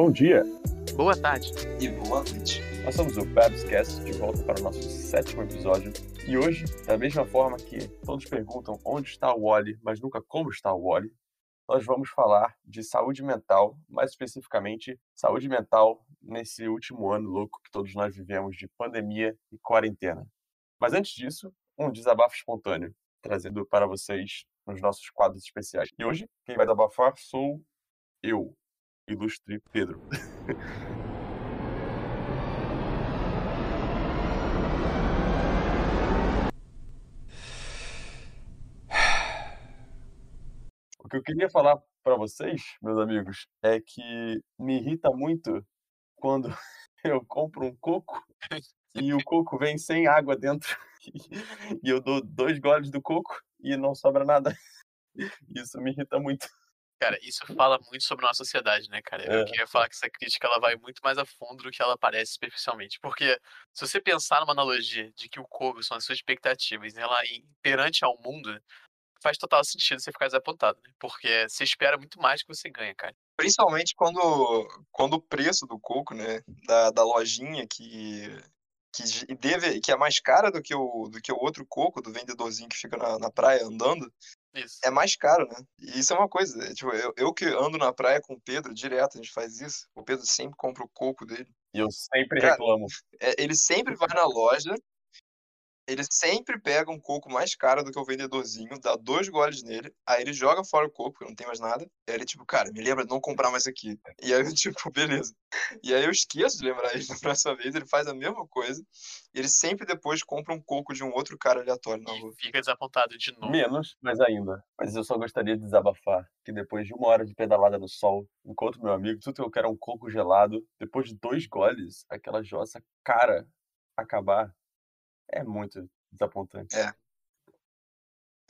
Bom dia, Boa tarde. E boa noite. nós somos o Babscast de volta para o nosso sétimo episódio. E hoje, da mesma forma que todos perguntam onde está o Wally, mas nunca como está o Wally, nós vamos falar de saúde mental, mais especificamente saúde mental nesse último ano louco que todos nós vivemos de pandemia e quarentena. Mas antes disso, um desabafo espontâneo, trazendo para vocês nos nossos quadros especiais. E hoje, quem vai desabafar sou eu, ilustre Pedro. O que eu queria falar para vocês, meus amigos, é que me irrita muito quando eu compro um coco e o coco vem sem água dentro e eu dou dois goles do coco e não sobra nada. Isso me irrita muito. Cara, isso fala muito sobre a nossa sociedade, né, cara? Eu É. queria falar que essa crítica ela vai muito mais a fundo do que ela parece superficialmente. Porque se você pensar numa analogia de que o coco são as suas expectativas rela- em- perante ao mundo, faz total sentido você ficar desapontado, né? Porque você espera muito mais que você ganha, cara. Principalmente quando, quando o preço do coco, né, da, da lojinha que, que, deve, que é mais cara do que, o, do que o outro coco do vendedorzinho que fica na, na praia andando, Isso. é mais caro, né? E isso é uma coisa. é, tipo, eu, eu que ando na praia com o Pedro direto, a gente faz isso. O Pedro sempre compra o coco dele. E eu sempre Cara, reclamo. É, ele sempre vai na loja, ele sempre pega um coco mais caro do que o vendedorzinho, dá dois goles nele, aí ele joga fora o coco, porque não tem mais nada. E aí ele, tipo, cara, me lembra de não comprar mais aqui. E aí eu, tipo, beleza. E aí eu esqueço de lembrar ele da próxima vez, ele faz a mesma coisa. E ele sempre depois compra um coco de um outro cara aleatório na rua. E fica desapontado de novo. Menos, mas ainda. Mas eu só gostaria de desabafar que depois de uma hora de pedalada no sol, encontro meu amigo, tudo que eu quero é um coco gelado. Depois de dois goles, aquela jossa cara acabar é muito desapontante. É.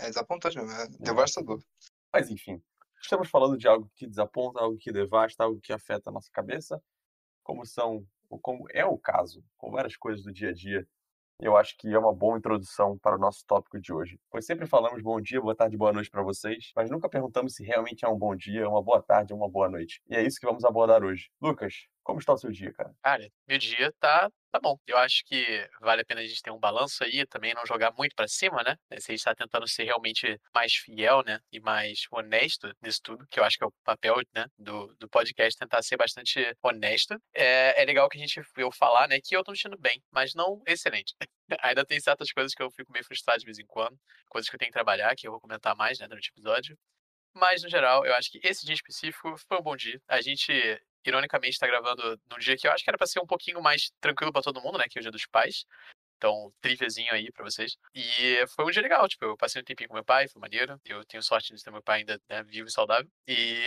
É desapontante mesmo, é devastador. Mas enfim, estamos falando de algo que desaponta, algo que devasta, algo que afeta a nossa cabeça, como são, ou como é o caso, com várias coisas do dia a dia. Eu acho que é uma boa introdução para o nosso tópico de hoje. Pois sempre falamos bom dia, boa tarde, boa noite para vocês, mas nunca perguntamos se realmente é um bom dia, uma boa tarde uma boa noite. E é isso que vamos abordar hoje. Lucas, como está o seu dia, cara? Cara, meu dia tá, tá bom. Eu acho que vale a pena a gente ter um balanço aí, também não jogar muito pra cima, né? Se a gente tá tentando ser realmente mais fiel, né? E mais honesto nisso tudo, que eu acho que é o papel, né? Do, do podcast, tentar ser bastante honesto. É, é legal que a gente eu falar, né? Que eu tô me sentindo bem, mas não excelente. Ainda tem certas coisas que eu fico meio frustrado de vez em quando, coisas que eu tenho que trabalhar, que eu vou comentar mais, né? Durante o episódio. Mas, no geral, eu acho que esse dia específico foi um bom dia. A gente, ironicamente, está gravando num dia que eu acho que era para ser um pouquinho mais tranquilo para todo mundo, né? Que é o dia dos pais. Então, triviazinho aí pra vocês. E foi um dia legal, tipo, eu passei um tempinho com meu pai, foi maneiro. Eu tenho sorte de ter meu pai ainda né, vivo e saudável. E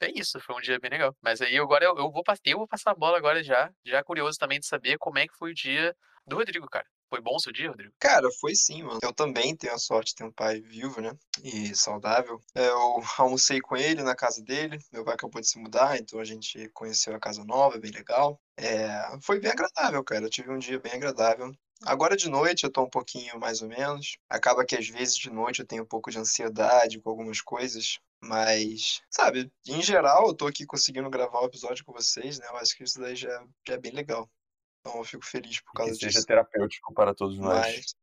é isso, foi um dia bem legal. Mas aí agora eu, eu vou, eu vou passar a bola agora já. Já curioso também de saber como é que foi o dia do Rodrigo, cara. Foi bom o seu dia, Rodrigo? Cara, foi sim, mano. Eu também tenho a sorte de ter um pai vivo, né? E saudável. Eu almocei com ele na casa dele. Meu pai acabou de se mudar, então a gente conheceu a casa nova, bem legal. É, foi bem agradável, cara. Eu tive um dia bem agradável. Agora de noite eu tô um pouquinho mais ou menos. Acaba que às vezes de noite eu tenho um pouco de ansiedade com algumas coisas. Mas, sabe, em geral eu tô aqui conseguindo gravar o episódio com vocês, né? Eu acho que isso daí já, já é bem legal. Então eu fico feliz por Que causa seja disso. terapêutico para todos nós. Mas.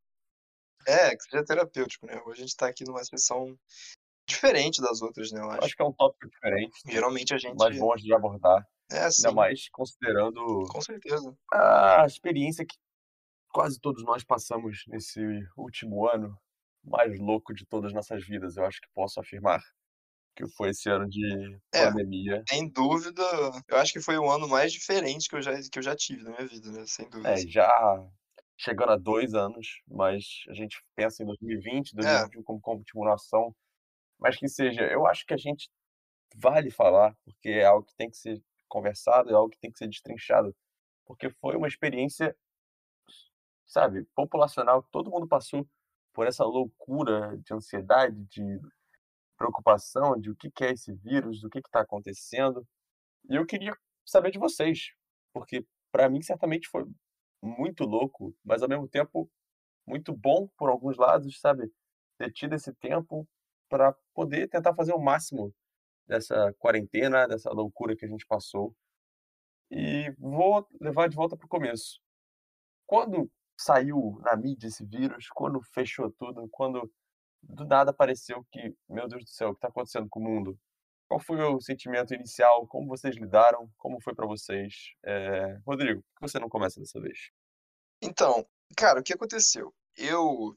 É, que seja terapêutico, né? Hoje a gente tá aqui numa sessão diferente das outras, né? Eu acho. Acho que é um tópico diferente, Geralmente a gente. mas bom de abordar. É, sim, Ainda mais considerando com certeza. a experiência que quase todos nós passamos nesse último ano mais louco de todas as nossas vidas. Eu acho que posso afirmar que foi esse ano de É. pandemia. Sem dúvida, eu acho que foi o ano mais diferente que eu já, que eu já tive na minha vida, né? Sem dúvida. É, já chegando a dois anos, mas a gente pensa em 2020, 2021 como continuação. Mas que seja, eu acho que a gente vale falar, porque é algo que tem que ser conversado, é algo que tem que ser destrinchado, porque foi uma experiência, sabe, populacional, todo mundo passou por essa loucura de ansiedade, de preocupação, de o que é esse vírus, do que está acontecendo. E eu queria saber de vocês, porque para mim certamente foi muito louco, mas ao mesmo tempo muito bom por alguns lados, sabe? Ter tido esse tempo para poder tentar fazer o máximo dessa quarentena, dessa loucura que a gente passou. E vou levar de volta para o começo. Quando saiu na mídia esse vírus, quando fechou tudo, quando do nada apareceu que, meu Deus do céu, o que está acontecendo com o mundo? Qual foi o sentimento inicial? Como vocês lidaram? Como foi para vocês? É... Rodrigo, por que você não começa dessa vez? Então, cara, o que aconteceu? Eu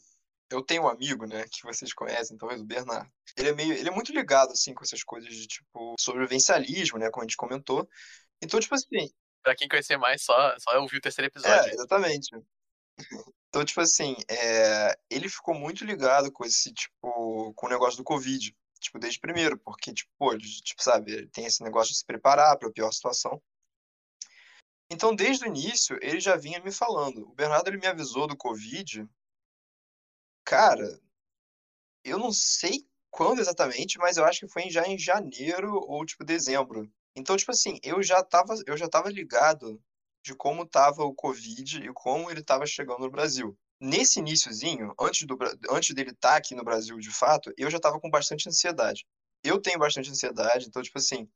eu tenho um amigo, né, que vocês conhecem, talvez o Bernardo. Ele é meio, ele é muito ligado assim com essas coisas de tipo sobrevivencialismo, né, como a gente comentou. Então, tipo assim, Pra quem conhecer mais, só, só ouvir o terceiro episódio. É, exatamente. Então, tipo assim, é, ele ficou muito ligado com esse, tipo, com o negócio do Covid. Tipo, desde primeiro, porque, tipo, ele, tipo, sabe, ele tem esse negócio de se preparar para a pior situação. Então, desde o início, ele já vinha me falando. O Bernardo, ele me avisou do Covid. Cara, eu não sei quando exatamente, mas eu acho que foi já em janeiro ou, tipo, dezembro. Então, tipo assim, eu já tava, eu já tava ligado de como tava o Covid e como ele tava chegando no Brasil. Nesse iníciozinho, antes, do, antes dele estar tá aqui no Brasil de fato, eu já tava com bastante ansiedade. Eu tenho bastante ansiedade, então, tipo assim,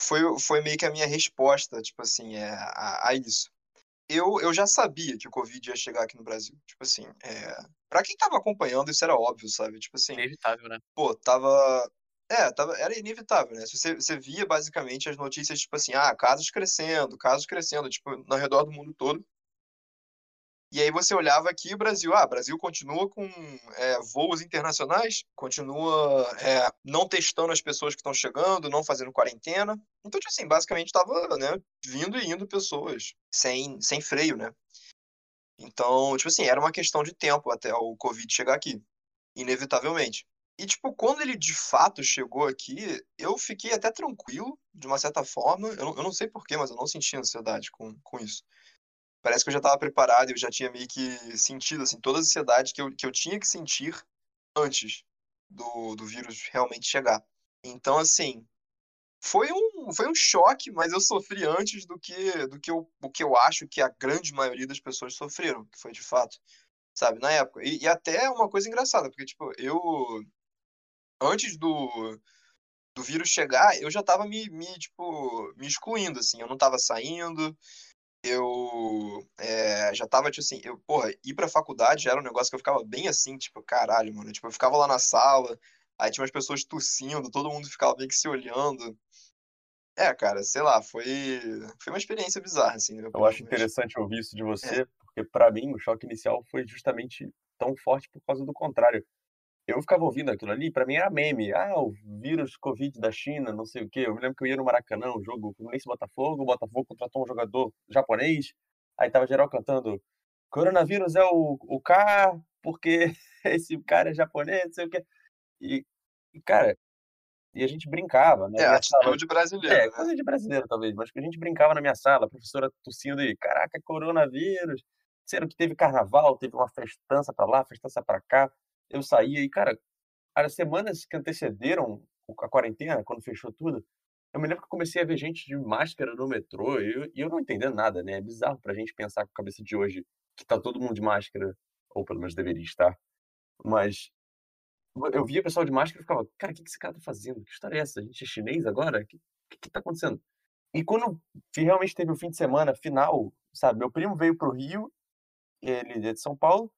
foi, foi meio que a minha resposta, tipo assim, é, a, a isso. Eu, eu já sabia que o Covid ia chegar aqui no Brasil. Tipo assim, é... pra quem tava acompanhando, isso era óbvio, sabe? Tipo assim. Inevitável, né? Pô, tava é, tava, era inevitável, né? Você, você via basicamente as notícias, tipo assim, ah, casos crescendo, casos crescendo, tipo, ao redor do mundo todo. E aí você olhava aqui o Brasil, ah, Brasil continua com é, voos internacionais, continua é, não testando as pessoas que estão chegando, não fazendo quarentena. Então, tipo assim, basicamente estava né, vindo e indo pessoas sem, sem freio, né? Então, tipo assim, era uma questão de tempo até o Covid chegar aqui, inevitavelmente. E, tipo, quando ele de fato chegou aqui, eu fiquei até tranquilo, de uma certa forma. Eu, eu não sei porquê, mas eu não senti ansiedade com, com isso. Parece que eu já estava preparado, eu já tinha meio que sentido, assim, toda a ansiedade que eu, que eu tinha que sentir antes do, do vírus realmente chegar. Então, assim, foi um, foi um choque, mas eu sofri antes do que, do que eu, o que eu acho que a grande maioria das pessoas sofreram, que foi de fato, sabe, na época. E, e até uma coisa engraçada, porque, tipo, eu antes do, do vírus chegar, eu já tava me, me, tipo, me excluindo, assim. Eu não tava saindo, eu é, já tava, tipo assim, eu, porra, ir pra faculdade já era um negócio que eu ficava bem assim, tipo, caralho, mano. Tipo, eu ficava lá na sala, aí tinha umas pessoas tossindo, todo mundo ficava meio que se olhando. É, cara, sei lá, foi, foi uma experiência bizarra, assim. Eu acho interessante ouvir isso de você, é. porque para mim o choque inicial foi justamente tão forte por causa do contrário eu ficava ouvindo aquilo ali, para mim era meme. Ah, o vírus Covid da China, não sei o quê. Eu me lembro que eu ia no Maracanã, um jogo Fluminense Botafogo, o Botafogo contratou um jogador japonês, aí tava geral cantando coronavírus é o, o K, porque esse cara é japonês, não sei o quê. E, e cara, e a gente brincava, né? É, atitude brasileira. É, né? coisa de brasileiro talvez, mas que a gente brincava na minha sala, a professora tossindo e, caraca, coronavírus. Sendo que teve carnaval, teve uma festança para lá, festança para cá eu saía e, cara, as semanas que antecederam a quarentena, quando fechou tudo, eu me lembro que comecei a ver gente de máscara no metrô e eu, e eu não entendendo nada, né? É bizarro pra gente pensar com a cabeça de hoje que tá todo mundo de máscara, ou pelo menos deveria estar. Mas eu via pessoal de máscara e ficava, cara, o que esse cara tá fazendo? Que história é essa? A gente é chinês agora? O que, que, que tá acontecendo? E quando realmente teve o fim de semana final, sabe? Meu primo veio pro Rio, ele é de São Paulo,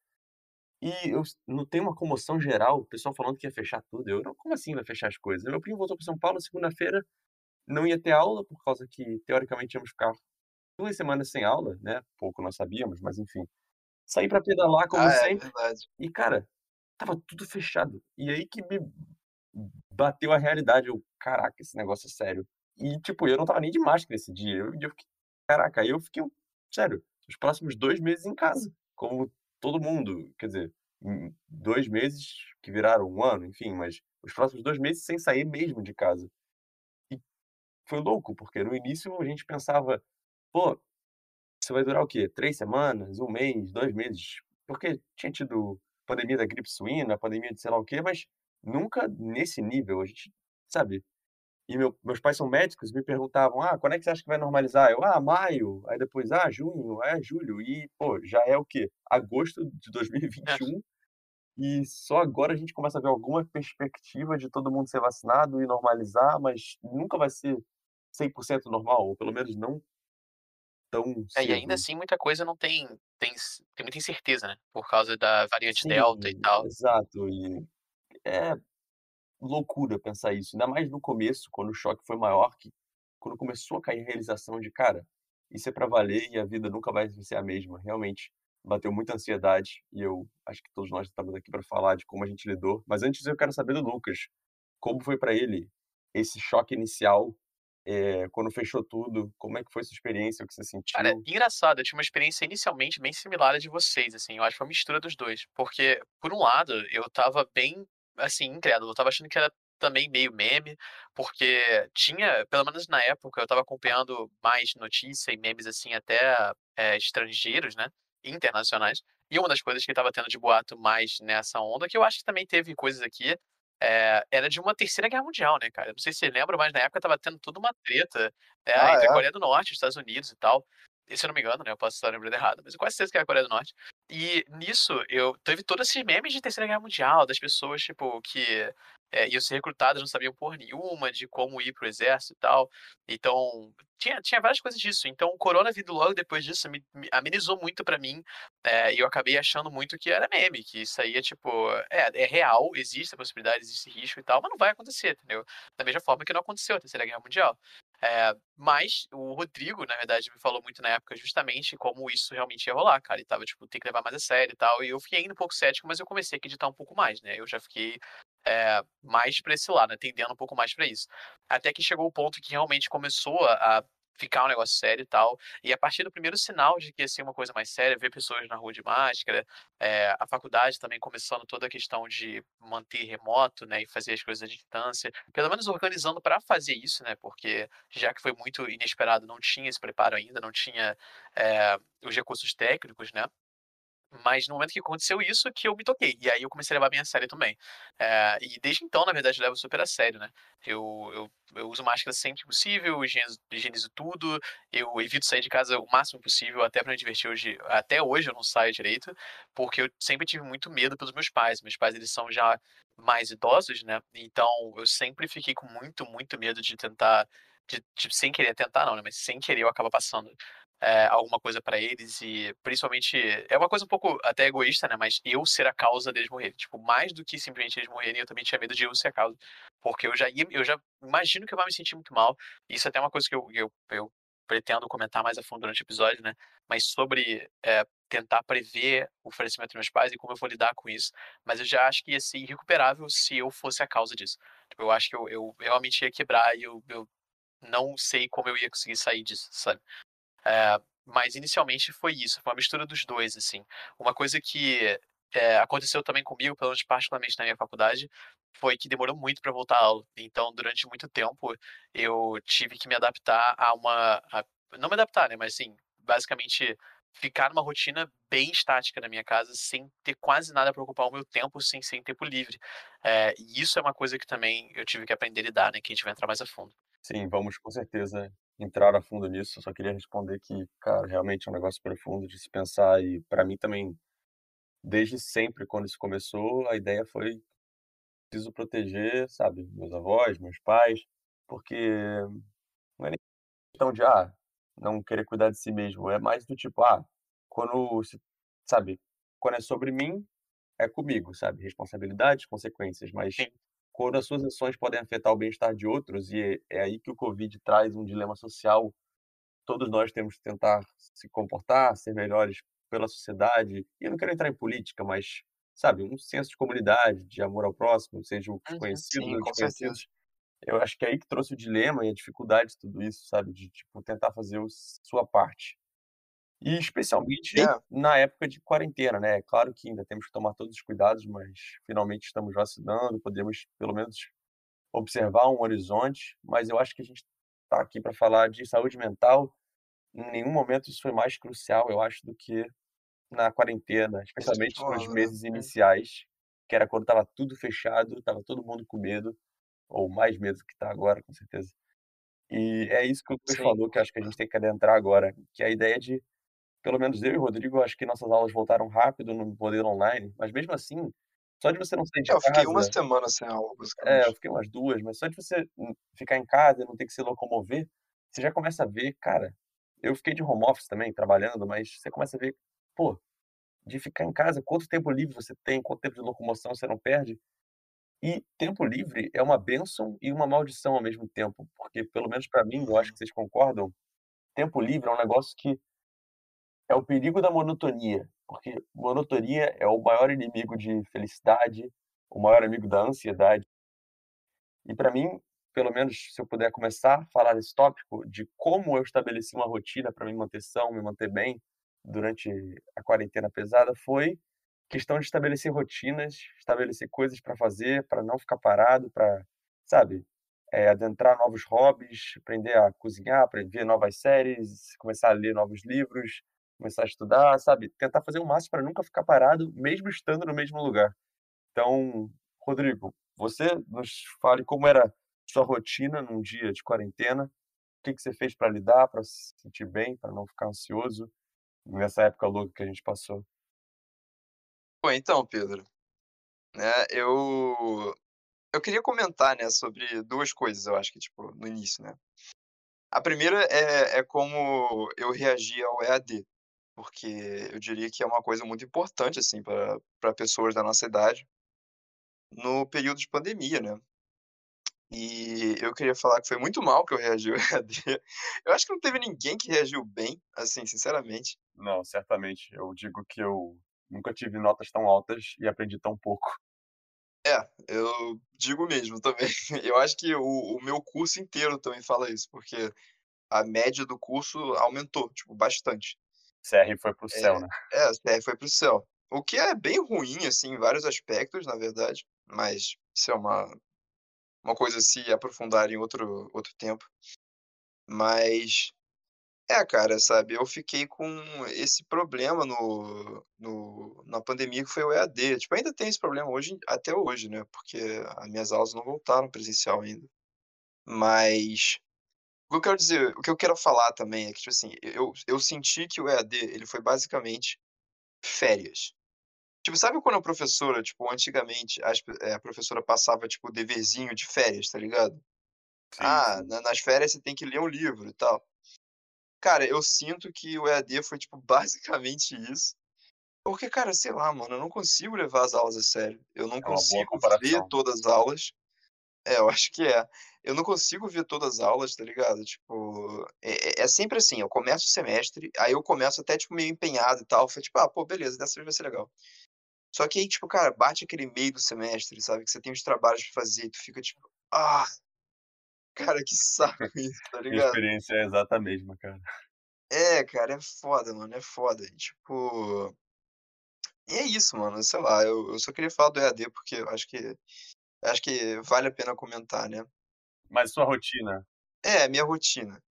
e eu notei uma comoção geral, o pessoal falando que ia fechar tudo. Eu, não, como assim vai fechar as coisas? Meu primo voltou para São Paulo segunda-feira, não ia ter aula, por causa que, teoricamente, íamos ficar duas semanas sem aula, né? Pouco nós sabíamos, mas enfim. Saí para pedalar, como ah, é sempre. É e, cara, tava tudo fechado. E aí que me bateu a realidade. Eu, caraca, esse negócio é sério. E, tipo, eu não tava nem de máscara esse dia. Eu, eu fiquei, caraca, aí eu fiquei, sério, os próximos dois meses em casa. Como todo mundo, quer dizer, dois meses que viraram um ano, enfim, mas os próximos dois meses sem sair mesmo de casa. E foi louco, porque no início a gente pensava, pô, isso vai durar o quê? Três semanas, um mês, dois meses? Porque tinha tido pandemia da gripe suína, pandemia de sei lá o quê, mas nunca nesse nível. A gente, sabe, e meu, meus pais são médicos, me perguntavam, ah, quando é que você acha que vai normalizar? Eu, ah, maio, aí depois, ah, junho, é julho, e, pô, já é o quê? Agosto de 2021, e só agora a gente começa a ver alguma perspectiva de todo mundo ser vacinado e normalizar, mas nunca vai ser 100% normal, ou pelo menos não tão É, e ainda assim muita coisa não tem tem tem muita incerteza, né, por causa da variante delta e Sim, tal. exato. E é loucura pensar isso, ainda mais no começo, quando o choque foi maior, que quando começou a cair a realização de: "Cara, isso é pra valer e a vida nunca vai ser a mesma", realmente bateu muita ansiedade e eu acho que todos nós estamos aqui pra falar de como a gente lidou. Mas antes eu quero saber do Lucas, como foi pra ele esse choque inicial, eh, quando fechou tudo, como é que foi sua experiência, o que você Cara, sentiu? engraçado, eu tinha uma experiência inicialmente bem similar à de vocês, assim, eu acho que foi uma mistura dos 2, porque, por um lado, eu estava bem, assim, incrédulo, eu estava achando que era também meio meme, porque tinha pelo menos na época eu estava acompanhando mais notícia e memes, assim, até, eh, estrangeiros, né, internacionais, e uma das coisas que estava tendo de boato mais nessa onda, que eu acho que também teve coisas aqui, eh, era de uma terceira guerra mundial, né, cara. Não sei se você lembra, mas na época estava tendo toda uma treta, é, Ah, entre a é? Coreia do Norte Estados Unidos e tal. Se eu não me engano, né, eu posso estar lembrando errado, mas eu quase certeza que era a Coreia do Norte. E nisso eu teve todo esse meme de terceira guerra mundial, das pessoas, tipo, que, eh, iam ser recrutadas, não sabiam porra nenhuma de como ir para o exército e tal. Então, tinha tinha várias coisas disso. Então o corona vindo logo depois disso me me amenizou muito pra mim, eh, e eu acabei achando muito que era meme, que isso aí é tipo, é é real, existe a possibilidade, existe risco e tal, mas não vai acontecer, entendeu. Da mesma forma que não aconteceu a terceira guerra mundial. Eh, mas o Rodrigo, na verdade, me falou muito na época justamente como isso realmente ia rolar, cara, e estava tipo: "Tem que levar mais a sério e tal", e eu fiquei ainda um pouco cético, mas eu comecei a acreditar um pouco mais, né, eu já fiquei, eh, mais pra esse lado, né, tendendo um pouco mais pra isso. Até que chegou o ponto que realmente começou a ficar um negócio sério e tal, e a partir do primeiro sinal de que ia ser uma coisa mais séria, ver pessoas na rua de máscara, eh, a faculdade também começando toda a questão de manter remoto, né, e fazer as coisas à distância, pelo menos organizando pra fazer isso, né, porque já que foi muito inesperado, não tinha esse preparo ainda, não tinha, eh, os recursos técnicos, né. Mas no momento que aconteceu isso que eu me toquei, e aí eu comecei a levar bem a sério também. Eh, e desde então, na verdade, eu levo super a sério, né. Eu eu eu uso máscara sempre que possível, higienizo higienizo tudo, eu evito sair de casa o máximo possível, até pra me divertir hoje até hoje eu não saio direito, porque eu sempre tive muito medo pelos meus pais. Meus pais, eles são já mais idosos, né, então eu sempre fiquei com muito, muito medo de tentar de de sem querer tentar não, né, mas sem querer eu acabar passando, eh, alguma coisa pra eles e principalmente é uma coisa um pouco até egoísta, né, mas eu ser a causa deles morrerem. Tipo, mais do que simplesmente eles morrerem, eu também tinha medo de eu ser a causa, porque eu já ia eu já imagino que eu vá me sentir muito mal. Isso até é uma coisa que eu eu eu pretendo comentar mais a fundo durante o episódio, né, mas sobre, eh, tentar prever o falecimento dos meus pais e como eu vou lidar com isso, mas eu já acho que ia ser irrecuperável se eu fosse a causa disso. Tipo, eu acho que eu eu realmente ia quebrar e eu eu não sei como eu ia conseguir sair disso, sabe. Eh, mas inicialmente foi isso, foi uma mistura dos 2, assim. Uma coisa que, eh, aconteceu também comigo, pelo menos particularmente na minha faculdade, foi que demorou muito pra voltar à aula. Então, durante muito tempo, eu tive que me adaptar a uma a não me adaptar, né, mas assim, basicamente ficar numa rotina bem estática na minha casa, sem ter quase nada pra ocupar o meu tempo, sem sem tempo livre. Eh, e isso é uma coisa que também eu tive que aprender a lidar, né, que a gente vai entrar mais a fundo. Sim, vamos com certeza entrar a fundo nisso, eu só queria responder que, cara, realmente é um negócio profundo de se pensar e pra mim também, desde sempre quando isso começou, a ideia foi: "Preciso proteger", sabe, meus avós, meus pais, porque não é nem questão de, ah, não querer cuidar de si mesmo, é mais do tipo: "Ah, quando se" sabe, quando é sobre mim, é comigo, sabe, responsabilidades, consequências, mas Sim. Quando as suas ações podem afetar o bem-estar de outros e é aí que o covid traz um dilema social, todos nós temos que tentar se comportar, ser melhores pela sociedade, e eu não quero entrar em política, mas, sabe, um senso de comunidade, de amor ao próximo, sejam os Uhum. conhecidos Sim, ou desconhecidos. Eu acho que é aí que trouxe o dilema e a dificuldade de tudo isso, sabe, de, tipo, tentar fazer o sua parte. E especialmente É. na época de quarentena, né, claro que ainda temos que tomar todos os cuidados, mas finalmente estamos vacinando, podemos pelo menos observar um horizonte, mas eu acho que a gente tá aqui pra falar de saúde mental, em nenhum momento isso foi mais crucial, eu acho, do que na quarentena, especialmente nos né. meses Hum. iniciais, que era quando estava tudo fechado, estava todo mundo com medo, ou mais medo do que tá agora, com certeza. E é isso que o Lucas falou, que eu acho que a gente tem que adentrar agora, que é a ideia de pelo menos eu e o Rodrigo, acho que nossas aulas voltaram rápido no modelo online, mas mesmo assim, só de você não sair de É, eu fiquei 1 casa semana sem aula, É, eu basicamente. fiquei umas 2, mas só de você, ficar em casa e não ter que se locomover, você já começa a ver, cara, eu fiquei de home office também, trabalhando, mas você começa a ver, pô, de ficar em casa, quanto tempo livre você tem, quanto tempo de locomoção você não perde. E tempo livre é uma bênção e uma maldição ao mesmo tempo, porque pelo menos para mim, eu acho que vocês concordam, tempo livre é um negócio que é o perigo da monotonia, porque monotonia é o maior inimigo de felicidade, o maior amigo da ansiedade. E para mim, pelo menos se eu puder começar a falar desse tópico, de como eu estabeleci uma rotina para me manter são, me manter bem durante a quarentena pesada, foi questão de estabelecer rotinas, estabelecer coisas para fazer, para não ficar parado, para, sabe, é, adentrar novos hobbies, aprender a cozinhar, aprender novas séries, começar a ler novos livros, começar a estudar, sabe, tentar fazer o máximo para nunca ficar parado, mesmo estando no mesmo lugar. Então, Rodrigo, você nos fale como era sua rotina num dia de quarentena, o que, que você fez para lidar, para se sentir bem, para não ficar ansioso nessa época louca que a gente passou. Pô, então, Pedro, né, eu eu queria comentar, né, sobre duas coisas, eu acho que, tipo, no início, né. A primeira é é como eu reagi ao EAD, porque eu diria que é uma coisa muito importante, assim, para pessoas da nossa idade, no período de pandemia, né. E eu queria falar que foi muito mal que eu reagi ao EAD. Eu acho que não teve ninguém que reagiu bem, assim, sinceramente. Não, certamente. Eu digo que eu nunca tive notas tão altas e aprendi tão pouco. É, eu digo mesmo também. Eu acho que o o meu curso inteiro também fala isso, porque a média do curso aumentou, tipo, bastante. CR foi para o céu, É, né. é, a CR foi para o céu. O que é bem ruim, assim, em vários aspectos, na verdade, mas isso é uma uma coisa a se aprofundar em outro outro tempo. Mas, é, cara, sabe, eu fiquei com esse problema no no na pandemia que foi o EAD. Tipo, ainda tem esse problema hoje até hoje, né, porque as minhas aulas não voltaram presencial ainda. Mas, o que eu quero dizer o que eu quero falar também é que, tipo assim, eu eu senti que o EAD, ele foi basicamente férias. Tipo, sabe quando a professora, tipo, antigamente as eh, a professora passava, tipo, deverzinho de férias, tá ligado? Sim, "Ah, na nas férias você tem que ler um livro e tal". Cara, eu sinto que o EAD foi, tipo, basicamente isso, porque, cara, sei lá, mano, eu não consigo levar as aulas a sério. Eu não É consigo ver todas as aulas. É, eu acho que é. Eu não consigo ver todas as aulas, tá ligado? Tipo, é é é sempre assim, eu começo o semestre, aí eu começo até, tipo, meio empenhado e tal, falei tipo: "Ah, pô, beleza, dessa vez vai ser legal". Só que aí, tipo, cara, bate aquele meio do semestre, sabe, que você tem os trabalhos pra fazer e tu fica tipo: "Ah, cara, que saco isso", tá Minha ligado? experiência é exata a mesma, cara. É, cara, é foda, mano, é foda. E, tipo e é isso, mano, sei lá, eu eu só queria falar do EAD, porque eu acho que acho que vale a pena comentar, né. Mas sua rotina? É, minha rotina.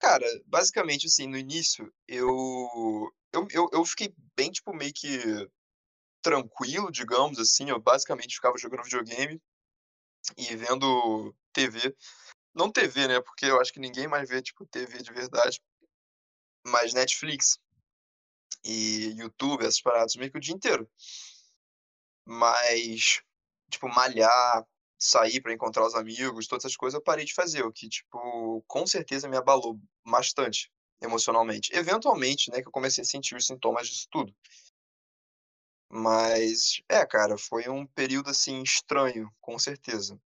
Cara, basicamente, assim, no início eu eu eu eu fiquei bem, tipo, meio que tranquilo, digamos assim, eu basicamente ficava jogando videogame e vendo TV. Não TV, né, porque eu acho que ninguém mais vê, tipo, TV de verdade, mas Netflix e YouTube, essas paradas, meio que o dia inteiro. Mas, tipo, malhar, sair pra encontrar os amigos, todas essas coisas eu parei de fazer, o que, tipo, com certeza me abalou bastante emocionalmente. Eventualmente, né, que eu comecei a sentir os sintomas disso tudo. Mas, é, cara, foi um período, assim, estranho, com certeza.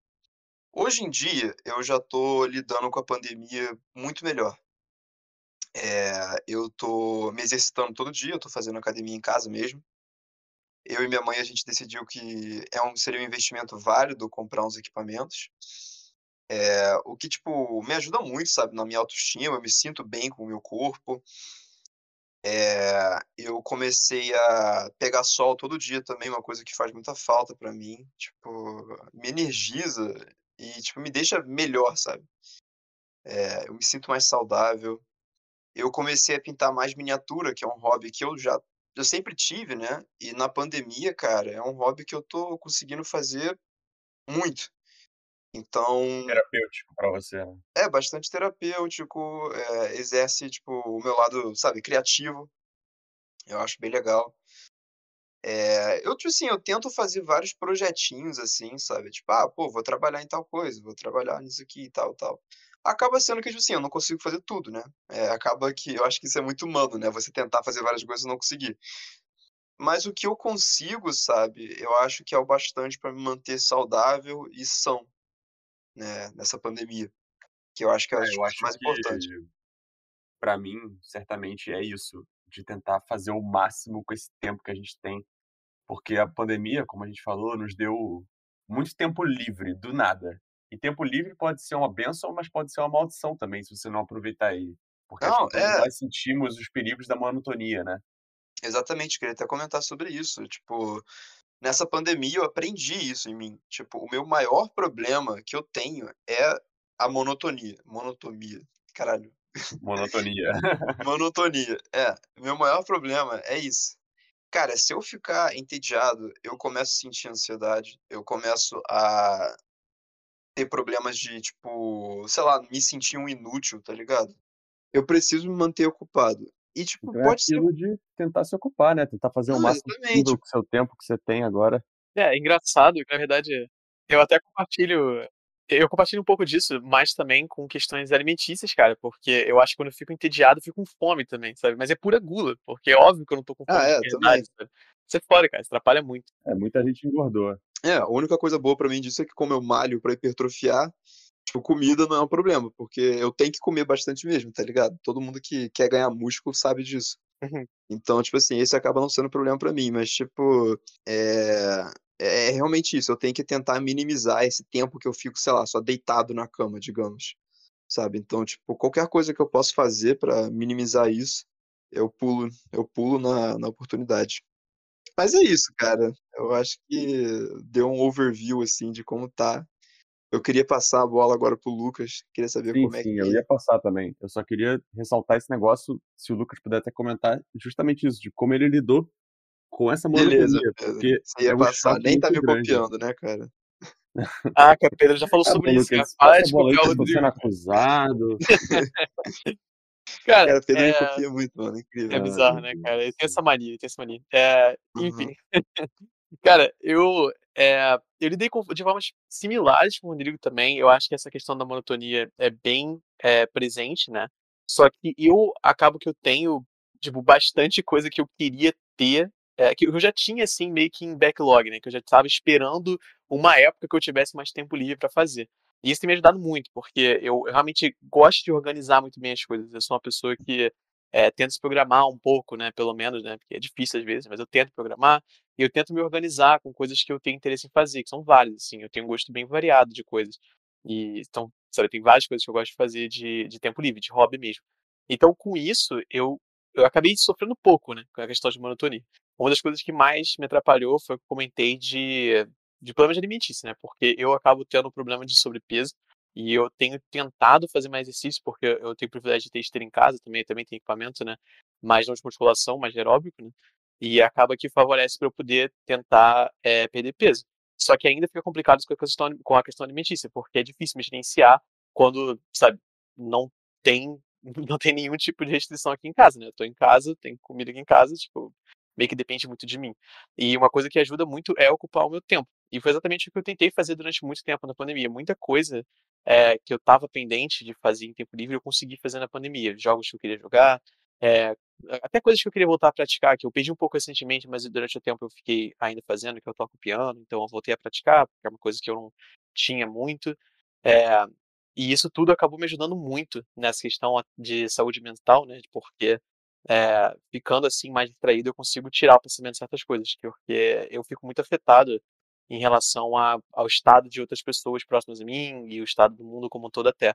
Hoje em dia, eu já tô lidando com a pandemia muito melhor. Eh, eu tô me exercitando todo dia, eu tô fazendo academia em casa mesmo. Eu e minha mãe, a gente decidiu que é um seria um investimento válido comprar uns equipamentos. Eh, o que, tipo, me ajuda muito, sabe, na minha autoestima, eu me sinto bem com o meu corpo. Eh, eu comecei a pegar sol todo dia também, uma coisa que faz muita falta pra mim, tipo, me energiza e, tipo, me deixa melhor, sabe. Eh, eu me sinto mais saudável. Eu comecei a pintar mais miniatura, que é um hobby que eu já eu sempre tive, né, e na pandemia, cara, é um hobby que eu tô conseguindo fazer muito. Então Terapêutico pra você, né. É, bastante terapêutico, eh, exerce, tipo, o meu lado, sabe, criativo. Eu acho bem legal. Eh, eu, tipo assim, eu tento fazer vários projetinhos, assim, sabe, tipo: "Ah, pô, vou trabalhar em tal coisa, vou trabalhar nisso aqui e tal, tal". Acaba sendo que, tipo assim, eu não consigo fazer tudo, né? É, acaba que eu acho que isso é muito humano, né? Você tentar fazer várias coisas e não conseguir. Mas o que eu consigo, sabe, eu acho que é o bastante para me manter saudável e são, né, nessa pandemia. Que eu acho que é, É, eu a acho mais importante. que pra mim, certamente é isso, de tentar fazer o máximo com esse tempo que a gente tem, porque a pandemia, como a gente falou, nos deu muito tempo livre, do nada. E tempo livre pode ser uma bênção, mas pode ser uma maldição também, se você não aproveitar ele. Porque Não, é. nós sentimos os perigos da monotonia, né? Exatamente, queria até comentar sobre isso. Tipo, nessa pandemia eu aprendi isso em mim. Tipo, o meu maior problema que eu tenho é a monotonia. Monotonia. Caralho. Monotonia. Monotonia. É, meu maior problema é isso. Cara, se eu ficar entediado, eu começo a sentir ansiedade, eu começo a ter problemas de, tipo, sei lá, me sentir um inútil, tá ligado? Eu preciso me manter ocupado. E, tipo, Então é pode ser. aquilo de tentar se ocupar, né? Tentar fazer o Não, máximo possível com o seu tempo que você tem agora. É, é engraçado que, na verdade, eu até compartilho. Eu compartilho um pouco disso, mas também com questões alimentícias, cara, porque eu acho que quando eu fico entediado, eu fico com fome também, sabe? Mas é pura gula, porque é óbvio que eu não tô com fome Ah, é, verdade, sabe? Isso é foda, cara, isso atrapalha muito. É, muita gente engordou. É, a única coisa boa pra mim disso é que como eu malho pra hipertrofiar, tipo, comida não é um problema, porque eu tenho que comer bastante mesmo, tá ligado? Todo mundo que quer ganhar músculo sabe disso. Uhum. Então, tipo assim, esse acaba não sendo problema pra mim, mas, tipo, é... é realmente isso. Eu tenho que tentar minimizar esse tempo que eu fico, sei lá, só deitado na cama, digamos. Sabe? Então, tipo, qualquer coisa que eu possa fazer pra minimizar isso, eu pulo, eu pulo na, na oportunidade. Mas é isso, cara. Eu acho que deu um overview, assim, de como tá. Eu queria passar a bola agora pro Lucas. Queria saber Sim, como é sim, que. eu ia passar também. Eu só queria ressaltar esse negócio, se o Lucas puder até comentar, justamente isso, de como ele lidou com essa Beleza, monotonia, beleza. porque Você ia é um passar. Nem tá me grande. copiando, né, cara? Ah, cara, Pedro já falou Ah, sobre isso, cara. Lucas, Para passa de a copiar que o eu tô sendo Rodrigo. acusado. Cara, Cara, o Pedro é, copia muito, mano. Incrível. é bizarro, né, cara? Ele tem essa mania, ele tem essa mania. É, Uhum. enfim. Cara, eu, é, eu lidei com, de formas similares com o Rodrigo também. Eu acho que essa questão da monotonia é bem é, presente, né? Só que eu acabo que eu tenho, tipo, bastante coisa que eu queria ter, é, que eu já tinha, assim, meio que em backlog, né? Que eu já estava esperando uma época que eu tivesse mais tempo livre para fazer. E isso tem me ajudado muito, porque eu, eu realmente gosto de organizar muito bem as coisas. Eu sou uma pessoa que é, tenta se programar um pouco, né? Pelo menos, né? Porque é difícil às vezes, mas eu tento programar e eu tento me organizar com coisas que eu tenho interesse em fazer, que são várias, assim. Eu tenho um gosto bem variado de coisas. E, então, sabe, tem várias coisas que eu gosto de fazer de, de tempo livre, de hobby mesmo. Então, com isso, eu, eu acabei sofrendo pouco, né? Com a questão de monotonia. Uma das coisas que mais me atrapalhou foi o que eu comentei de, de problemas alimentícios, né? Porque eu acabo tendo problema de sobrepeso e eu tenho tentado fazer mais exercício, porque eu tenho o privilégio de ter esteira em casa também, também tem equipamento, né? Mais não de musculação, mais aeróbico, né? E acaba que favorece para eu poder tentar é, perder peso. Só que ainda fica complicado com a, questão, com a questão alimentícia, porque é difícil me gerenciar quando, sabe, não tem, não tem nenhum tipo de restrição aqui em casa, né? Eu tô em casa, tenho comida aqui em casa, tipo, meio que depende muito de mim. E uma coisa que ajuda muito é ocupar o meu tempo. E foi exatamente o que eu tentei fazer durante muito tempo na pandemia. Muita coisa é, que eu estava pendente de fazer em tempo livre, eu consegui fazer na pandemia. Jogos que eu queria jogar, é, até coisas que eu queria voltar a praticar, que eu perdi um pouco recentemente, mas durante o tempo eu fiquei ainda fazendo, que eu toco piano, então eu voltei a praticar, porque é uma coisa que eu não tinha muito. É, e isso tudo acabou me ajudando muito nessa questão de saúde mental, né? Porque é, ficando assim mais distraído, eu consigo tirar o pensamento de certas coisas, porque eu fico muito afetado em relação a, ao estado de outras pessoas próximas a mim e o estado do mundo como um todo até.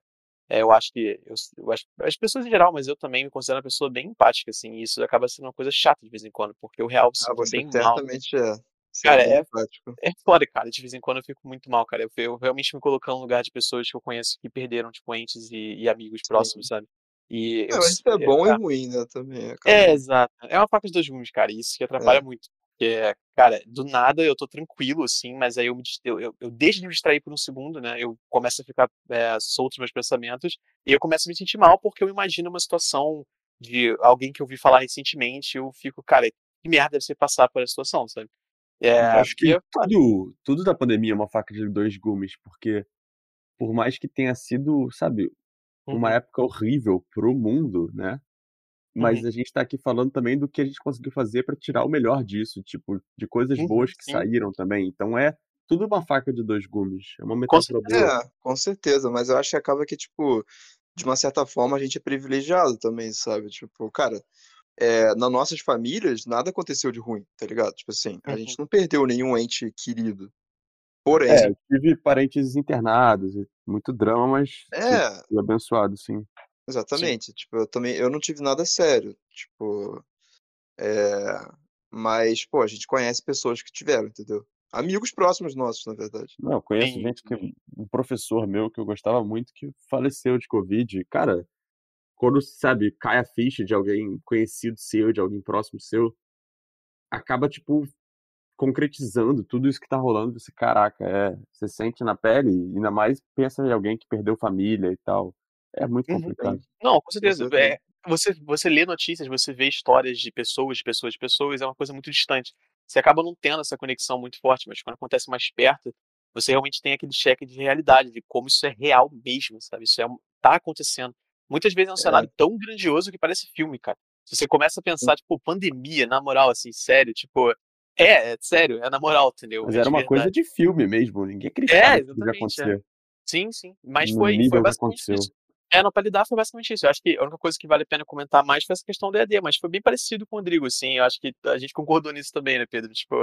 É, eu acho que eu, eu acho, as pessoas em geral, mas eu também me considero uma pessoa bem empática, assim, e isso acaba sendo uma coisa chata de vez em quando, porque eu real Ah, sinto você bem mal. certamente é. Você Cara, é é, empático. é foda, cara. De vez em quando eu fico muito mal, cara. Eu, eu realmente me colocando no lugar de pessoas que eu conheço que perderam, tipo, entes e, e amigos próximos, Sim. sabe? E eu, Não, s- isso é é, bom e ah, ruim, né? Também é, exato. É uma faca de dois gumes, cara. e Isso que atrapalha É. muito. Porque, cara, do nada eu tô tranquilo, assim, mas aí eu, me, eu, eu, eu deixo de me distrair por um segundo, né? Eu começo a ficar é, solto nos meus pensamentos e eu começo a me sentir mal porque eu imagino uma situação de alguém que eu vi falar recentemente e eu fico, cara, que merda deve ser passar por essa situação, sabe? É, Acho que eu, tudo, tudo da pandemia é uma faca de dois gumes, porque por mais que tenha sido, sabe, uma Uhum. época horrível pro mundo, né. Mas Uhum. a gente tá aqui falando também do que a gente conseguiu fazer pra tirar o melhor disso, tipo, de coisas Uhum, boas que sim. saíram também. Então é tudo uma faca de 2 gumes, é uma Com metáfora certeza. boa. É, com certeza, mas eu acho que acaba que, tipo, de uma certa forma a gente é privilegiado também, sabe, tipo, cara, eh, nas nossas famílias nada aconteceu de ruim, tá ligado? Tipo assim, a gente Uhum. não perdeu nenhum ente querido. É, Porém eu tive parentes internados muito drama, mas É. abençoado sim. Sim. Exatamente, tipo, eu também eu não tive nada sério, tipo, eh, mas, pô, a gente conhece pessoas que tiveram, entendeu? Amigos próximos nossos, na verdade. Não, eu conheço Sim, gente que sim. um professor meu que eu gostava muito que faleceu de covid cara, quando, sabe, cai a ficha de alguém conhecido seu, de alguém próximo seu, acaba, tipo, concretizando tudo isso que tá rolando, você: "Caraca, é", você sente na pele e ainda mais pensa em alguém que perdeu família e tal. É muito complicado. Não, com certeza, eh, você você lê notícias, você vê histórias de pessoas, de pessoas, de pessoas, é uma coisa muito distante. Você acaba não tendo essa conexão muito forte, mas quando acontece mais perto, você realmente tem aquele cheque de realidade, de como isso é real mesmo, sabe, isso é tá acontecendo. Muitas vezes é um É. cenário tão grandioso que parece filme, cara. Se você começa a pensar, tipo, pandemia, na moral, assim, sério, tipo, é, é sério, é na moral, entendeu, Mas é era uma coisa de filme mesmo, ninguém É, acreditava que podia exatamente, é. acontecer. Sim, sim, mas No foi foi que basicamente isso. É, não, pra lidar foi basicamente isso. Eu acho que a única coisa que vale a pena comentar mais foi essa questão do EAD, mas foi bem parecido com o Rodrigo, assim, eu acho que a gente concordou nisso também, né, Pedro, tipo,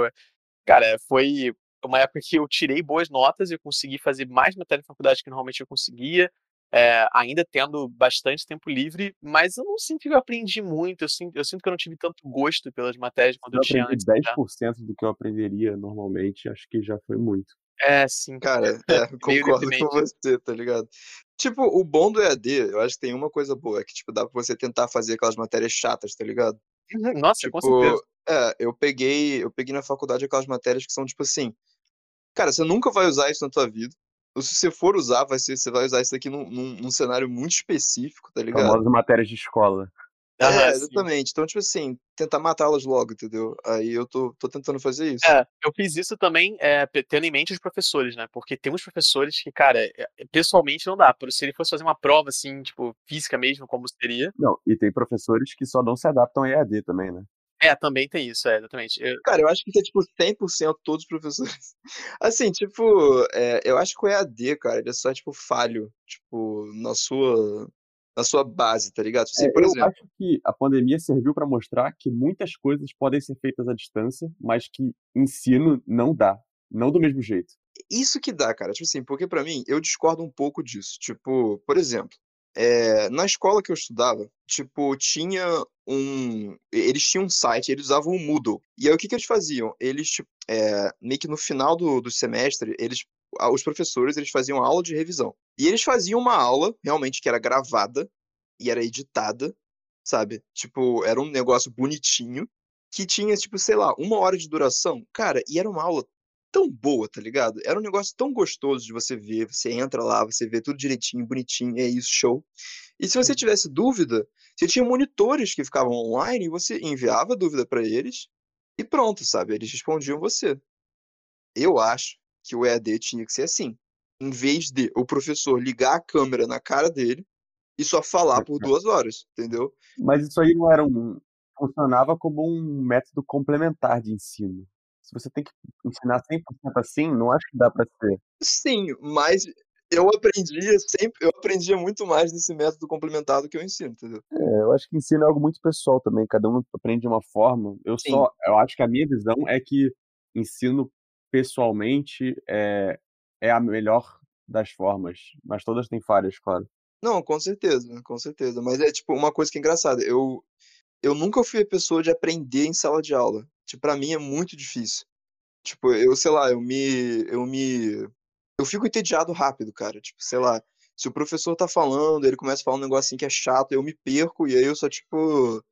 cara, foi uma época que eu tirei boas notas e eu consegui fazer mais matéria na faculdade que normalmente eu conseguia, eh, ainda tendo bastante tempo livre, mas eu não sinto que eu aprendi muito, eu sinto eu sinto que eu não tive tanto gosto pelas matérias quando eu eu tinha aprendi antes, dez né. por cento do que eu aprenderia normalmente, acho que já foi muito. É, sim. Cara, é, concordo com você, tá ligado. Tipo, o bom do EAD, eu acho que tem uma coisa boa, é que, tipo, dá pra você tentar fazer aquelas matérias chatas, tá ligado. Uhum. Nossa, com certeza. Tipo, é, eu peguei eu peguei na faculdade aquelas matérias que são, tipo assim, cara, você nunca vai usar isso na tua vida, ou se você for usar, vai ser você vai usar isso daqui num num num cenário muito específico, tá ligado. Famosas matérias de escola. É, exatamente. Então, tipo assim, tentar matá-las logo, entendeu. Aí eu tô tô tentando fazer isso. É, eu fiz isso também, pe tendo em mente os professores, né, porque tem uns professores que, cara, eh, pessoalmente não dá, por se ele fosse fazer uma prova, assim, tipo, física mesmo, como seria Não, e tem professores que só não se adaptam a EAD também, né. É, também tem isso, é, exatamente. Eu Cara, eu acho que isso é, tipo, 100% todos os professores. Assim, tipo, eh, eu acho que o EAD, cara, ele é só, tipo, falho, tipo, na sua na sua base, tá ligado. Tipo É, assim, por eu exemplo acho que a pandemia serviu pra mostrar que muitas coisas podem ser feitas à distância, mas que ensino não dá, não do mesmo jeito. Isso que dá, cara, tipo assim, porque pra mim, eu discordo um pouco disso, tipo, por exemplo, eh, na escola que eu estudava, tipo, tinha um eles tinham um site, eles usavam o Moodle, e aí o que que eles faziam? Eles, tipo, eh, meio que no final do do semestre, eles os professores, eles faziam aula de revisão. E eles faziam uma aula, realmente, que era gravada e era editada, sabe, tipo, era um negócio bonitinho, que tinha, tipo, sei lá, 1 hora de duração. Cara, e era uma aula tão boa, tá ligado. Era um negócio tão gostoso de você ver, você entra lá, você vê tudo direitinho, bonitinho, é isso, show. E se você tivesse dúvida, você tinha monitores que ficavam online e você enviava dúvida pra eles, e pronto, sabe, eles respondiam você. Eu acho que o EAD tinha que ser assim, em vez de o professor ligar a câmera na cara dele e só falar por 2 horas, entendeu. Mas isso aí não era um funcionava como um método complementar de ensino. Se você tem que ensinar 100% assim, não acho que dá pra ser. Sim, mas eu aprendia sempre eu aprendia muito mais nesse método complementar do que eu ensino, entendeu. É, eu acho que ensino é algo muito pessoal também, cada um aprende de uma forma. Eu Sim. só eu acho que a minha visão é que ensino pessoalmente é é a melhor das formas, mas todas têm falhas, claro. Não, com certeza, com certeza. Mas é, tipo, uma coisa que é engraçada, eu eu nunca fui a pessoa de aprender em sala de aula, tipo, pra mim é muito difícil. Tipo, eu sei lá, eu me eu me eu fico entediado rápido, cara, tipo, sei lá, se o professor tá falando, ele começa a falar um negocinho que é chato, eu me perco e aí eu só, tipo,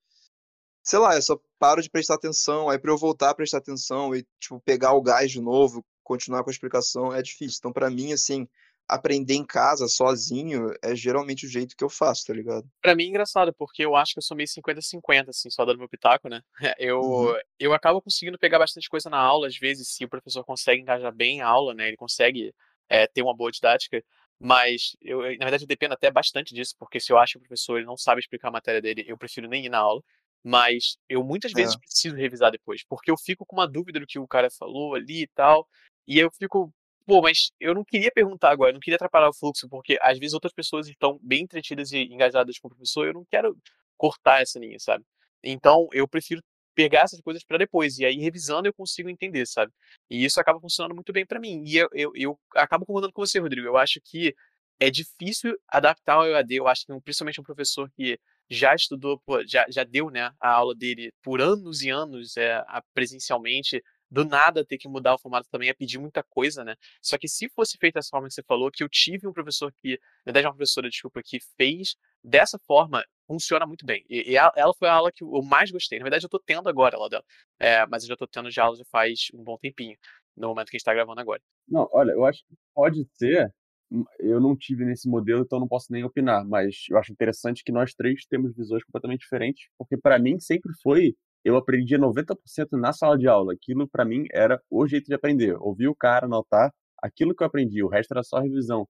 sei lá, eu só paro de prestar atenção, aí pra eu voltar a prestar atenção e, tipo, pegar o gás de novo, continuar com a explicação, é difícil. Então pra mim, assim, aprender em casa sozinho é geralmente o jeito que eu faço, tá ligado. Pra mim é engraçado, porque eu acho que eu sou meio 50, 50, assim, só dando meu pitaco, né. Eu Uhum. eu acabo conseguindo pegar bastante coisa na aula, às vezes, se o professor consegue engajar bem a aula, né, ele consegue, eh, ter uma boa didática, Mas, eu, na verdade, eu dependo até bastante disso, porque se eu acho que o professor ele não sabe explicar a matéria dele, eu prefiro nem ir na aula. Mas eu muitas vezes É. preciso revisar depois, porque eu fico com uma dúvida do que o cara falou ali e tal. E eu fico, pô, mas eu não queria perguntar agora, eu não queria atrapalhar o fluxo, porque às vezes outras pessoas estão bem entretidas e engajadas com o professor, eu não quero cortar essa linha, sabe? Então eu prefiro pegar essas coisas para depois, e aí revisando eu consigo entender, sabe? E isso acaba funcionando muito bem para mim. E eu, eu, eu acabo concordando com você, Rodrigo. Eu acho que é difícil adaptar ao EAD. Eu acho que principalmente um professor que já estudou, pô, já, já deu né, a aula dele por anos e anos é, presencialmente, do nada ter que mudar o formato também é pedir muita coisa, né? Só que se fosse feito dessa forma que você falou, que eu tive um professor que, na verdade, uma professora, desculpa, que fez dessa forma, funciona muito bem. E, e ela foi a aula que eu mais gostei. Na verdade, eu tô tendo agora a aula dela, é, mas eu já tô tendo já aula já faz um bom tempinho, no momento que a gente tá gravando agora. Não, olha, eu acho que pode ser. Hum, Eu não tive nesse modelo, então não posso nem opinar, mas eu acho interessante que nós três temos visões completamente diferentes, porque para mim sempre foi. Eu aprendia 90% na sala de aula. Aquilo para mim era o jeito de aprender. Ouvir o cara anotar aquilo que eu aprendi, o resto era só revisão.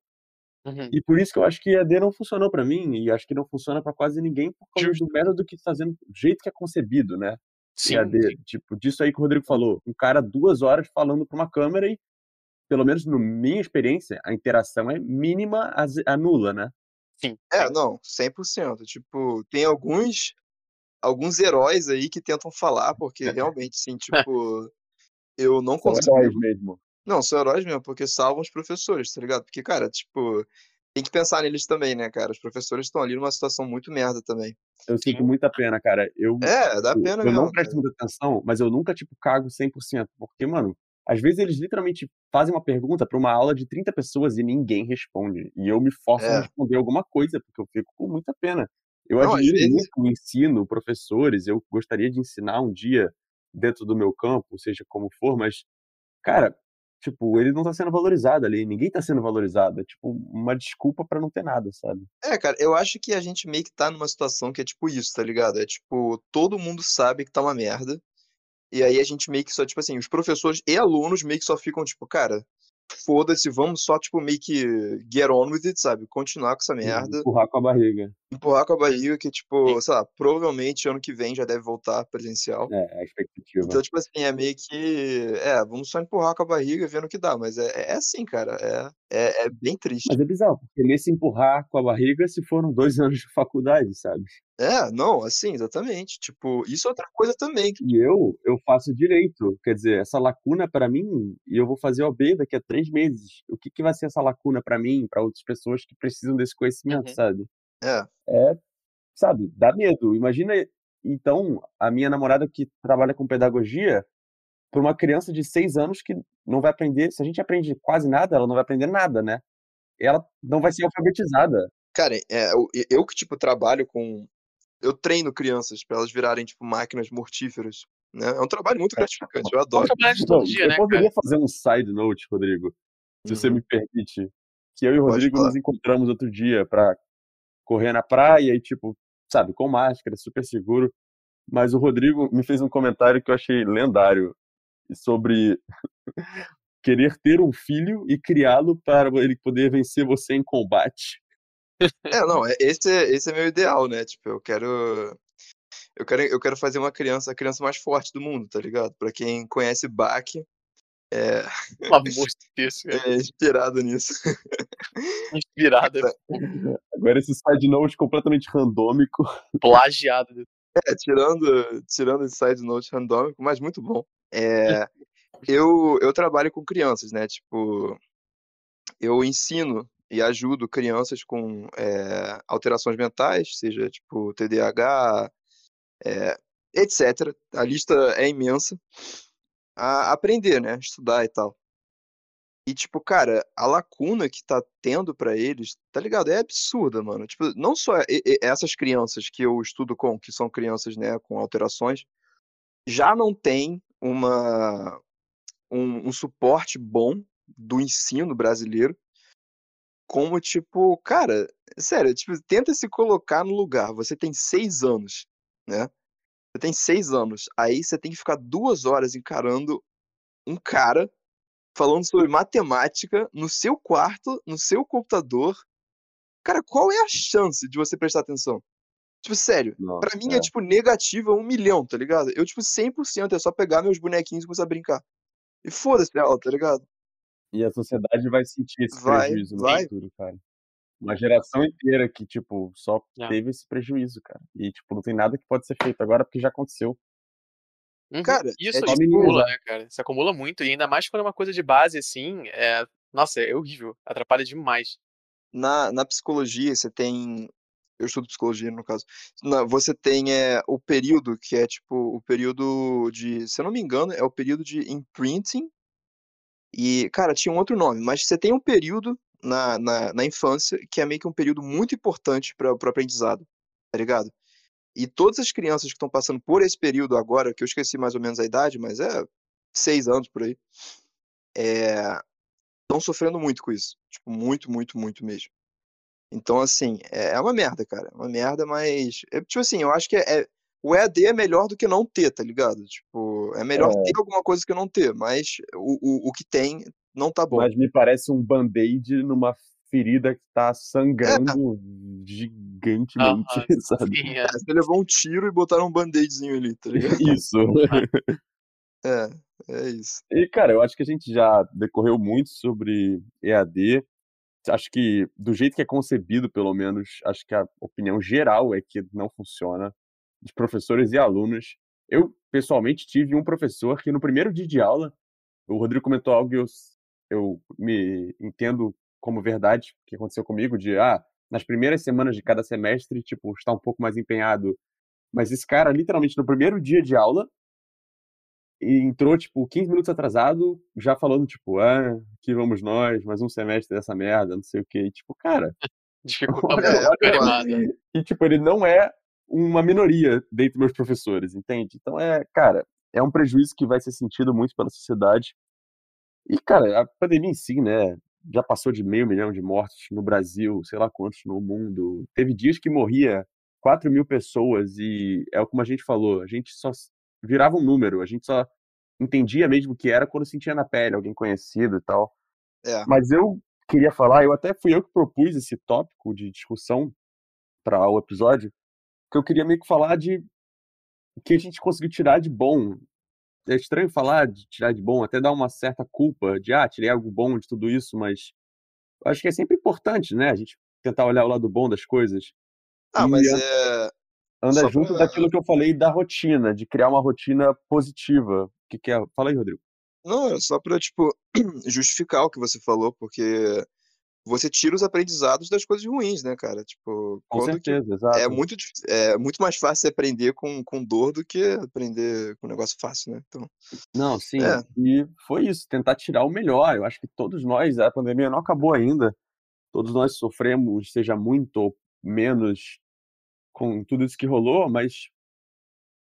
Uhum. E por isso que eu acho que EAD não funcionou para mim, e acho que não funciona para quase ninguém por causa do método que está fazendo, do jeito que é concebido, né? Sim, EAD, sim. tipo, disso aí que o Rodrigo falou. Um cara duas horas falando para uma câmera e, pelo menos na minha experiência, a interação é mínima a, nula, né? sim. É, sim. não, 100%. Tipo, tem alguns alguns heróis aí que tentam falar, porque realmente, sim, tipo, eu não São consigo. heróis mesmo. Não, são heróis mesmo, porque salvam os professores, tá ligado? Porque, cara, tipo, tem que pensar neles também, né, cara? Os professores estão ali numa situação muito merda também. Eu sinto Sim. muita pena, cara. Eu, É, dá tipo, pena eu não mesmo, presto cara. muita atenção, mas eu nunca, tipo, cago 100%. Porque, mano, às vezes eles literalmente fazem uma pergunta para uma aula de 30 pessoas e ninguém responde. E eu me forço a É. responder alguma coisa, porque eu fico com muita pena. Eu Não, admiro vezes. muito o ensino, professores. Eu gostaria de ensinar um dia dentro do meu campo, seja como for, mas, cara, tipo, ele não tá sendo valorizado ali. Ninguém tá sendo valorizado. É, tipo, uma desculpa para não ter nada, sabe? É, cara, eu acho que a gente meio que tá numa situação que é tipo isso, tá ligado? É tipo, todo mundo sabe que tá uma merda. E aí a gente meio que só, tipo assim, os professores e alunos meio que só ficam, tipo, cara, foda-se, vamos só, tipo, meio que get on with it, sabe? Continuar com essa merda. Empurrar com a barriga. Empurrar com a barriga que, tipo, sei lá, provavelmente ano que vem já deve voltar presencial. É, a expectativa. Então, tipo assim, é meio que. É, vamos só empurrar com a barriga vendo o que dá. Mas é, é assim, cara. É, é, é bem triste. Mas é bizarro, porque nesse empurrar com a barriga se foram dois anos de faculdade, sabe? É, não, assim, exatamente. Tipo, isso é outra coisa também. E eu, eu faço direito. Quer dizer, essa lacuna para mim, e eu vou fazer OB daqui a três meses. O que, que vai ser essa lacuna para mim, para outras pessoas que precisam desse conhecimento, Uhum. sabe? É, É, sabe, dá medo. Imagina, então, a minha namorada que trabalha com pedagogia, para uma criança de seis anos que não vai aprender, se a gente aprende quase nada, ela não vai aprender nada, né? Ela não vai ser alfabetizada. cara, é, eu, eu que, tipo, trabalho com. Eu treino crianças pra elas virarem, tipo, máquinas mortíferas. Né? É um trabalho muito gratificante, eu adoro. trabalhar de Não, todo dia, eu né, cara? poderia fazer um side note, Rodrigo, se você Uhum. me permite. Que eu e o Rodrigo nos encontramos outro dia pra correr na praia e, tipo, sabe, com máscara, super seguro. Mas o Rodrigo me fez um comentário que eu achei lendário sobre querer ter um filho e criá-lo para ele poder vencer você em combate. É, não, é- esse é, esse é meu ideal, né? Tipo, eu quero. Eu quero, eu quero fazer uma criança, a criança mais forte do mundo, tá ligado? Pra quem conhece Bach, é, Pelo amor de Deus, cara. é inspirado nisso. Inspirada, Agora esse side note completamente randômico. plagiada. É, tirando, tirando esse side note randômico, mas muito bom. É, eu, eu trabalho com crianças, né? Tipo, eu ensino e ajudo crianças com é, alterações mentais, seja tipo TDAH, é, etc. A lista é imensa. A aprender, né? Estudar e tal. E, tipo, cara, a lacuna que tá tendo pra eles, tá ligado? É absurda, mano. Tipo, não só essas crianças que eu estudo com, que são crianças, né, com alterações, já não tem uma, um, um suporte bom do ensino brasileiro. Como, tipo, cara, sério, tipo, tenta se colocar no lugar. Você tem seis anos, né? Você tem seis anos. Aí você tem que ficar duas horas encarando um cara falando sobre matemática no seu quarto, no seu computador. Cara, qual é a chance de você prestar atenção? Tipo, sério, Nossa, pra mim é. é, tipo, negativa um milhão, tá ligado? Eu, tipo, 100% é só pegar meus bonequinhos e começar a brincar. E foda-se ela, tá ligado? E a sociedade vai sentir esse vai, prejuízo no vai. futuro, cara. Uma geração inteira que, tipo, só é. teve esse prejuízo, cara. E, tipo, não tem nada que pode ser feito agora porque já aconteceu. Uhum. Cara, isso é acumula, né, cara? Isso acumula muito. E ainda mais quando é uma coisa de base, assim, é... Nossa, é horrível. Atrapalha demais. Na, na psicologia, você tem eu estudo psicologia no caso. você tem é, o período que é tipo o período de, se eu não me engano, é o período de imprinting. E, cara, tinha um outro nome, mas você tem um período na, na, na infância que é meio que um período muito importante para o aprendizado, tá ligado? E todas as crianças que estão passando por esse período agora, que eu esqueci mais ou menos a idade, mas é seis anos por aí, estão é, sofrendo muito com isso. Tipo, muito, muito, muito mesmo. Então, assim, é, é uma merda, cara. É uma merda, mas. É, tipo assim, eu acho que é, é, o EAD é melhor do que não ter, tá ligado? Tipo, é melhor é. ter alguma coisa que não ter, mas o, o, o que tem não tá bom. Mas me parece um band-aid numa ferida que tá sangrando é. gigantemente, ah, sabe? Sim, é. Você levou um tiro e botaram um band-aidzinho ali, tá ligado? Isso. é, é isso. E, cara, eu acho que a gente já decorreu muito sobre EAD acho que do jeito que é concebido, pelo menos, acho que a opinião geral é que não funciona de professores e alunos. Eu, pessoalmente, tive um professor que no primeiro dia de aula, o Rodrigo comentou algo que eu, eu me entendo como verdade, que aconteceu comigo, de, ah, nas primeiras semanas de cada semestre, tipo, está um pouco mais empenhado. Mas esse cara, literalmente, no primeiro dia de aula, e entrou, tipo, 15 minutos atrasado, já falando, tipo, ah, aqui vamos nós, mais um semestre dessa merda, não sei o quê. E, tipo, cara. Dificulta olha, E, tipo, ele não é uma minoria dentre meus professores, entende? Então, é, cara, é um prejuízo que vai ser sentido muito pela sociedade. E, cara, a pandemia em si, né, já passou de meio milhão de mortes no Brasil, sei lá quantos no mundo. Teve dias que morria 4 mil pessoas e é como a gente falou, a gente só virava um número. A gente só entendia mesmo o que era quando sentia na pele, alguém conhecido e tal. É. Mas eu queria falar, eu até fui eu que propus esse tópico de discussão para o episódio, que eu queria meio que falar de o que a gente conseguiu tirar de bom. É estranho falar de tirar de bom, até dar uma certa culpa de, ah, tirei algo bom de tudo isso, mas acho que é sempre importante, né? A gente tentar olhar o lado bom das coisas. Ah, e mas é, anda Só junto pra... daquilo que eu falei da rotina, de criar uma rotina positiva. O que, que é? Fala aí, Rodrigo. Não, é só para tipo, justificar o que você falou, porque você tira os aprendizados das coisas ruins, né, cara? Tipo, com certeza, que... exato. É muito, é muito mais fácil aprender com, com dor do que aprender com um negócio fácil, né? Então, não, sim. É. E foi isso, tentar tirar o melhor. Eu acho que todos nós, a pandemia não acabou ainda. Todos nós sofremos, seja muito ou menos com tudo isso que rolou, mas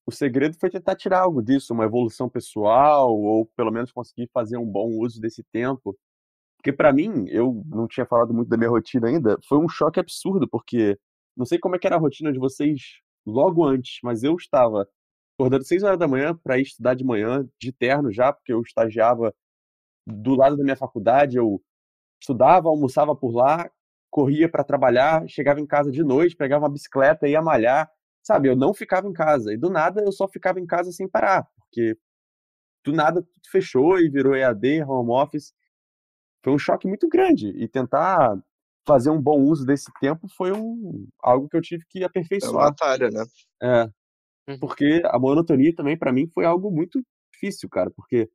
o segredo foi tentar tirar algo disso, uma evolução pessoal, ou pelo menos conseguir fazer um bom uso desse tempo. Porque para mim, eu não tinha falado muito da minha rotina ainda, foi um choque absurdo, porque não sei como é que era a rotina de vocês logo antes, mas eu estava acordando 6 horas da manhã para estudar de manhã, de terno já, porque eu estagiava do lado da minha faculdade, eu estudava, almoçava por lá, corria para trabalhar, chegava em casa de noite, pegava uma bicicleta e ia malhar, sabe? Eu não ficava em casa. E do nada eu só ficava em casa sem parar, porque do nada tudo fechou e virou EAD, home office. Foi um choque muito grande. E tentar fazer um bom uso desse tempo foi um, algo que eu tive que aperfeiçoar. É uma batalha, né? É. Uhum. Porque a monotonia também, para mim, foi algo muito difícil, cara. Porque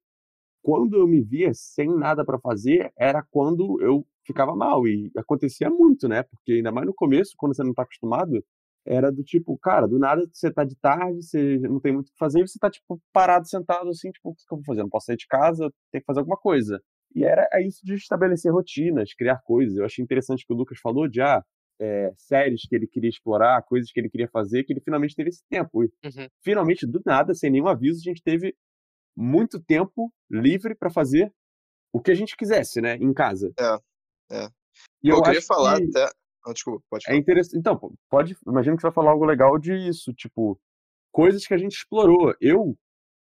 quando eu me via sem nada para fazer, era quando eu ficava mal. E acontecia muito, né? Porque ainda mais no começo, quando você não tá acostumado, era do tipo, cara, do nada você tá de tarde, você não tem muito o que fazer, e você tá, tipo, parado, sentado, assim, tipo, o que, eu vou fazer? não posso sair de casa, tenho que fazer alguma coisa. E era é isso de estabelecer rotinas, criar coisas. Eu achei interessante que o Lucas falou de, ah, é, séries que ele queria explorar, coisas que ele queria fazer, que ele finalmente teve esse tempo. E uhum. finalmente, do nada, sem nenhum aviso, a gente teve muito tempo livre para fazer o que a gente quisesse, né, em casa. É. É. E eu, eu queria falar que... até. Ah, desculpa, pode é falar. É interessante. Então, pode. Imagino que você vai falar algo legal disso, tipo, coisas que a gente explorou. Eu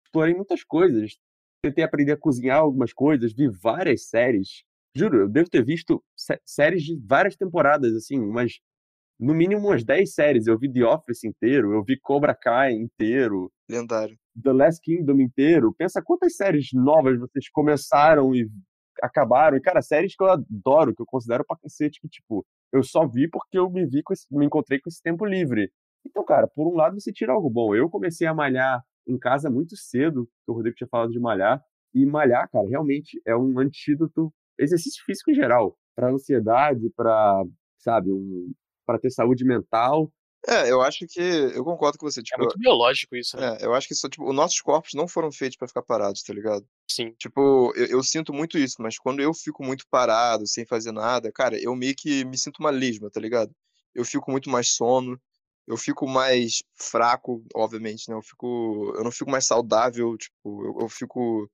explorei muitas coisas. Tentei aprender a cozinhar algumas coisas, vi várias séries. Juro, eu devo ter visto sé séries de várias temporadas, assim, mas no mínimo umas 10 séries. Eu vi The Office inteiro, eu vi Cobra Kai inteiro. Lendário. The Last Kingdom inteiro. Pensa quantas séries novas vocês começaram e acabaram. E, cara, séries que eu adoro, que eu considero pra cacete, que, tipo, eu só vi porque eu me vi com esse, me encontrei com esse tempo livre. Então, cara, por um lado você tira algo bom. Eu comecei a malhar em casa muito cedo, que o Rodrigo tinha falado de malhar, e malhar, cara, realmente é um antídoto, exercício físico em geral, para ansiedade, para, sabe, um, para ter saúde mental. É, eu acho que eu concordo com você. É Tipo, muito biológico isso, né? é, eu acho que isso, tipo, os nossos corpos não foram feitos pra ficar parados, tá ligado? Sim. Tipo, eu, eu sinto muito isso, mas quando eu fico muito parado, sem fazer nada, cara, eu meio que me sinto uma lesma, tá ligado? Eu fico muito mais sono, eu fico mais fraco, obviamente, né? Eu fico, eu não fico mais saudável, tipo, eu, eu fico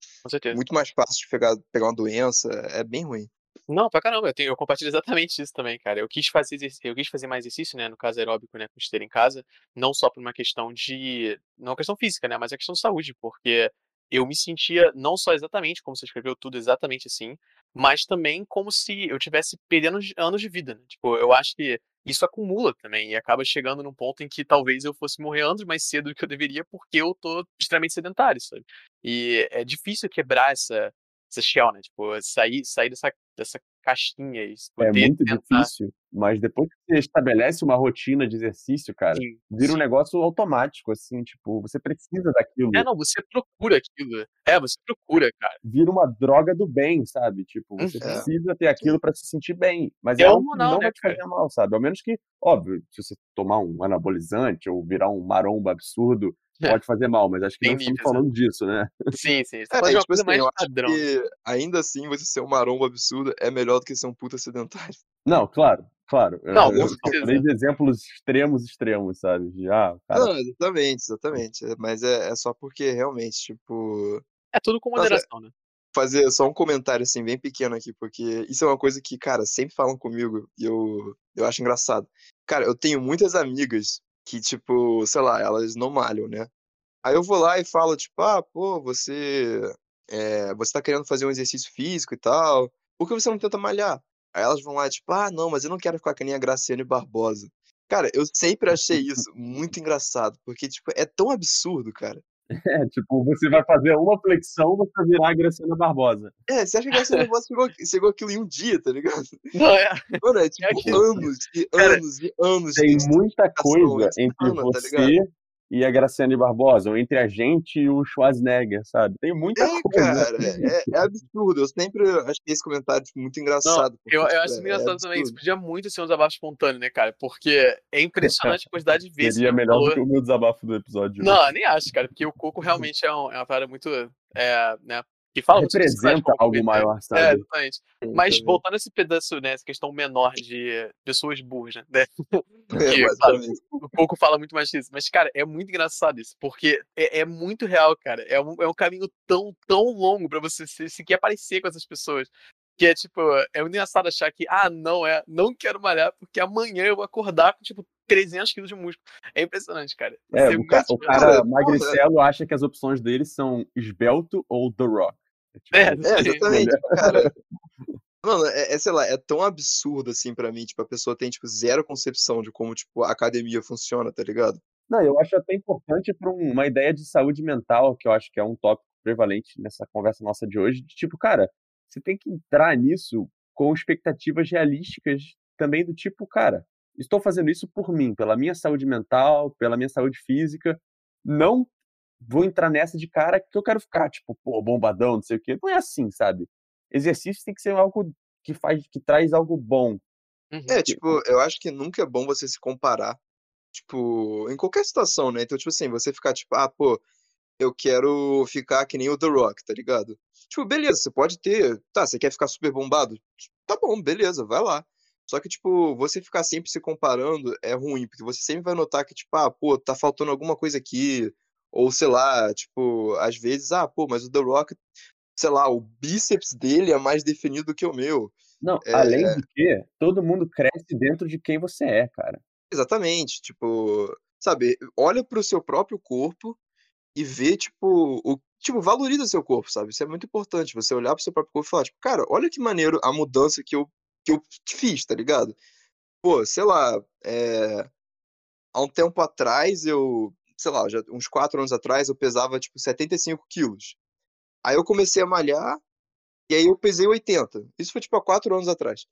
muito mais fácil de pegar, pegar uma doença, é bem ruim. Não, pra caramba, eu, tenho, eu compartilho exatamente isso também, cara. Eu quis fazer eu quis fazer mais exercício, né, no caso aeróbico, né, com esteira em casa, não só por uma questão de, não uma questão física, né, mas a questão de saúde, porque eu me sentia não só exatamente como você escreveu tudo exatamente assim, mas também como se eu tivesse perdendo anos de vida, né? Tipo, eu acho que isso acumula também e acaba chegando num ponto em que talvez eu fosse morrer anos mais cedo do que eu deveria porque eu tô extremamente sedentário, sabe? E é difícil quebrar essa essa shell, né? Tipo, sair sair dessa dessa casquinha e É muito tentar difícil, mas depois que você estabelece uma rotina de exercício, cara, Sim, vira um sim. negócio automático, assim, tipo, você precisa daquilo. É, não, você procura aquilo. É, você procura, cara. Vira uma droga do bem, sabe? Tipo, você Uhum. Precisa ter aquilo pra se sentir bem, mas É é algo que hormonal, não né, vai te fazer mal, sabe? Ao menos que, óbvio, se você tomar um anabolizante ou virar um maromba absurdo. Pode fazer mal, mas acho que Tem não estamos né? falando disso, né? Sim, sim. Você É, uma tipo coisa assim, mais padrão, que ainda assim você ser um maromba absurdo é melhor do que ser um puta sedentário. Não, claro, claro. Eu, Não, eu, eu certeza. falei de exemplos extremos, extremos, sabe? De, ah, cara Não, exatamente, exatamente. é, Mas é, é só porque realmente, tipo. É tudo com Nossa, moderação, né? fazer só um comentário assim, bem pequeno aqui, porque isso é uma coisa que, cara, sempre falam comigo e eu, eu acho engraçado. Cara, eu tenho muitas amigas que, tipo, sei lá, elas não malham, né? Aí eu vou lá e falo, tipo, ah, pô, você. É, você tá querendo fazer um exercício físico e tal, por que você não tenta malhar? Aí elas vão lá, tipo, ah, não, mas eu não quero ficar que nem a Graciane Barbosa. Cara, eu sempre achei isso muito engraçado, porque, tipo, é tão absurdo, cara. É, tipo, você vai fazer uma flexão, você vai virar a Graciana Barbosa. É, você acha que a Graciane Barbosa chegou, chegou aquilo em um dia, tá ligado? Não, é. Mano, é tipo aquilo. anos e anos e anos Tem muita coisa é entre semana, tá você ligado? E a Graciane Barbosa, ou entre a gente e o Schwarzenegger, sabe? Tem muita É, coisa. cara, é, é absurdo. Eu sempre achei esse comentário tipo, muito Não, engraçado. Porque, eu, eu tipo, acho é, é engraçado também. Isso podia muito ser um desabafo espontâneo, né, cara? Porque é impressionante a quantidade de vezes Seria melhor do falou. que o meu desabafo do episódio. Não, nem acho, cara, porque o Coco realmente é, um- é uma parada muito. É, né? Que fala Representa algo maior, É, sabe? exatamente. Sim, Mas também. voltando a esse pedaço, né, essa questão menor de pessoas burras, né? É, Que, basicamente. o Coco fala muito mais disso. Mas, cara, é muito engraçado isso, porque é, é muito real, cara. É um, é um caminho tão, tão longo pra você se- sequer aparecer com essas pessoas. Que é tipo, é muito engraçado achar que, ah, não, é, não quero malhar, porque amanhã eu vou acordar com, tipo, 300 quilos de músculo. É impressionante, cara. É, Você o, ca- o Cara, magricelo acha que as opções dele são esbelto ou The Rock. É, tipo, É, É, exatamente, cara. Mano, é, é, sei lá, é tão absurdo assim pra mim, tipo, a pessoa tem, tipo, zero concepção de como, tipo, a academia funciona, tá ligado? Não, eu acho até importante para uma ideia de saúde mental, que eu acho que é um tópico prevalente nessa conversa nossa de hoje, de tipo, cara, você tem que entrar nisso com expectativas realísticas também do tipo, cara, estou fazendo isso por mim, pela minha saúde mental, pela minha saúde física, não vou entrar nessa de cara que eu quero ficar, tipo, pô, bombadão, não sei o quê. Não é assim, sabe? Exercício tem que ser algo que faz, que traz algo bom. Uhum. É, tipo, eu acho que nunca é bom você se comparar, tipo, em qualquer situação, né? Então, tipo assim, você ficar, tipo, ah, pô, eu quero ficar que nem o The Rock, tá ligado? Tipo, beleza, você pode ter. Tá, você quer ficar super bombado? Tá bom, beleza, vai lá. Só que, tipo, você ficar sempre se comparando é ruim, porque você sempre vai notar que, tipo, ah, pô, tá faltando alguma coisa aqui. Ou, sei lá, tipo, às vezes, ah, pô, mas o The Rock, sei lá, o bíceps dele é mais definido do que o meu. Não, É, além do que, todo mundo cresce dentro de quem você é, cara. Exatamente, tipo, sabe, olha pro seu próprio corpo e vê, tipo, o, tipo, valoriza seu corpo, sabe? Isso é muito importante. Você olhar pro seu próprio corpo e falar, tipo, cara, olha que maneiro a mudança que eu, que eu fiz, tá ligado? Pô, sei lá, é... há um tempo atrás eu, sei lá, já, uns quatro anos atrás eu pesava, tipo, 75 quilos. Aí eu comecei a malhar e aí eu pesei 80. Isso foi, tipo, há quatro anos atrás.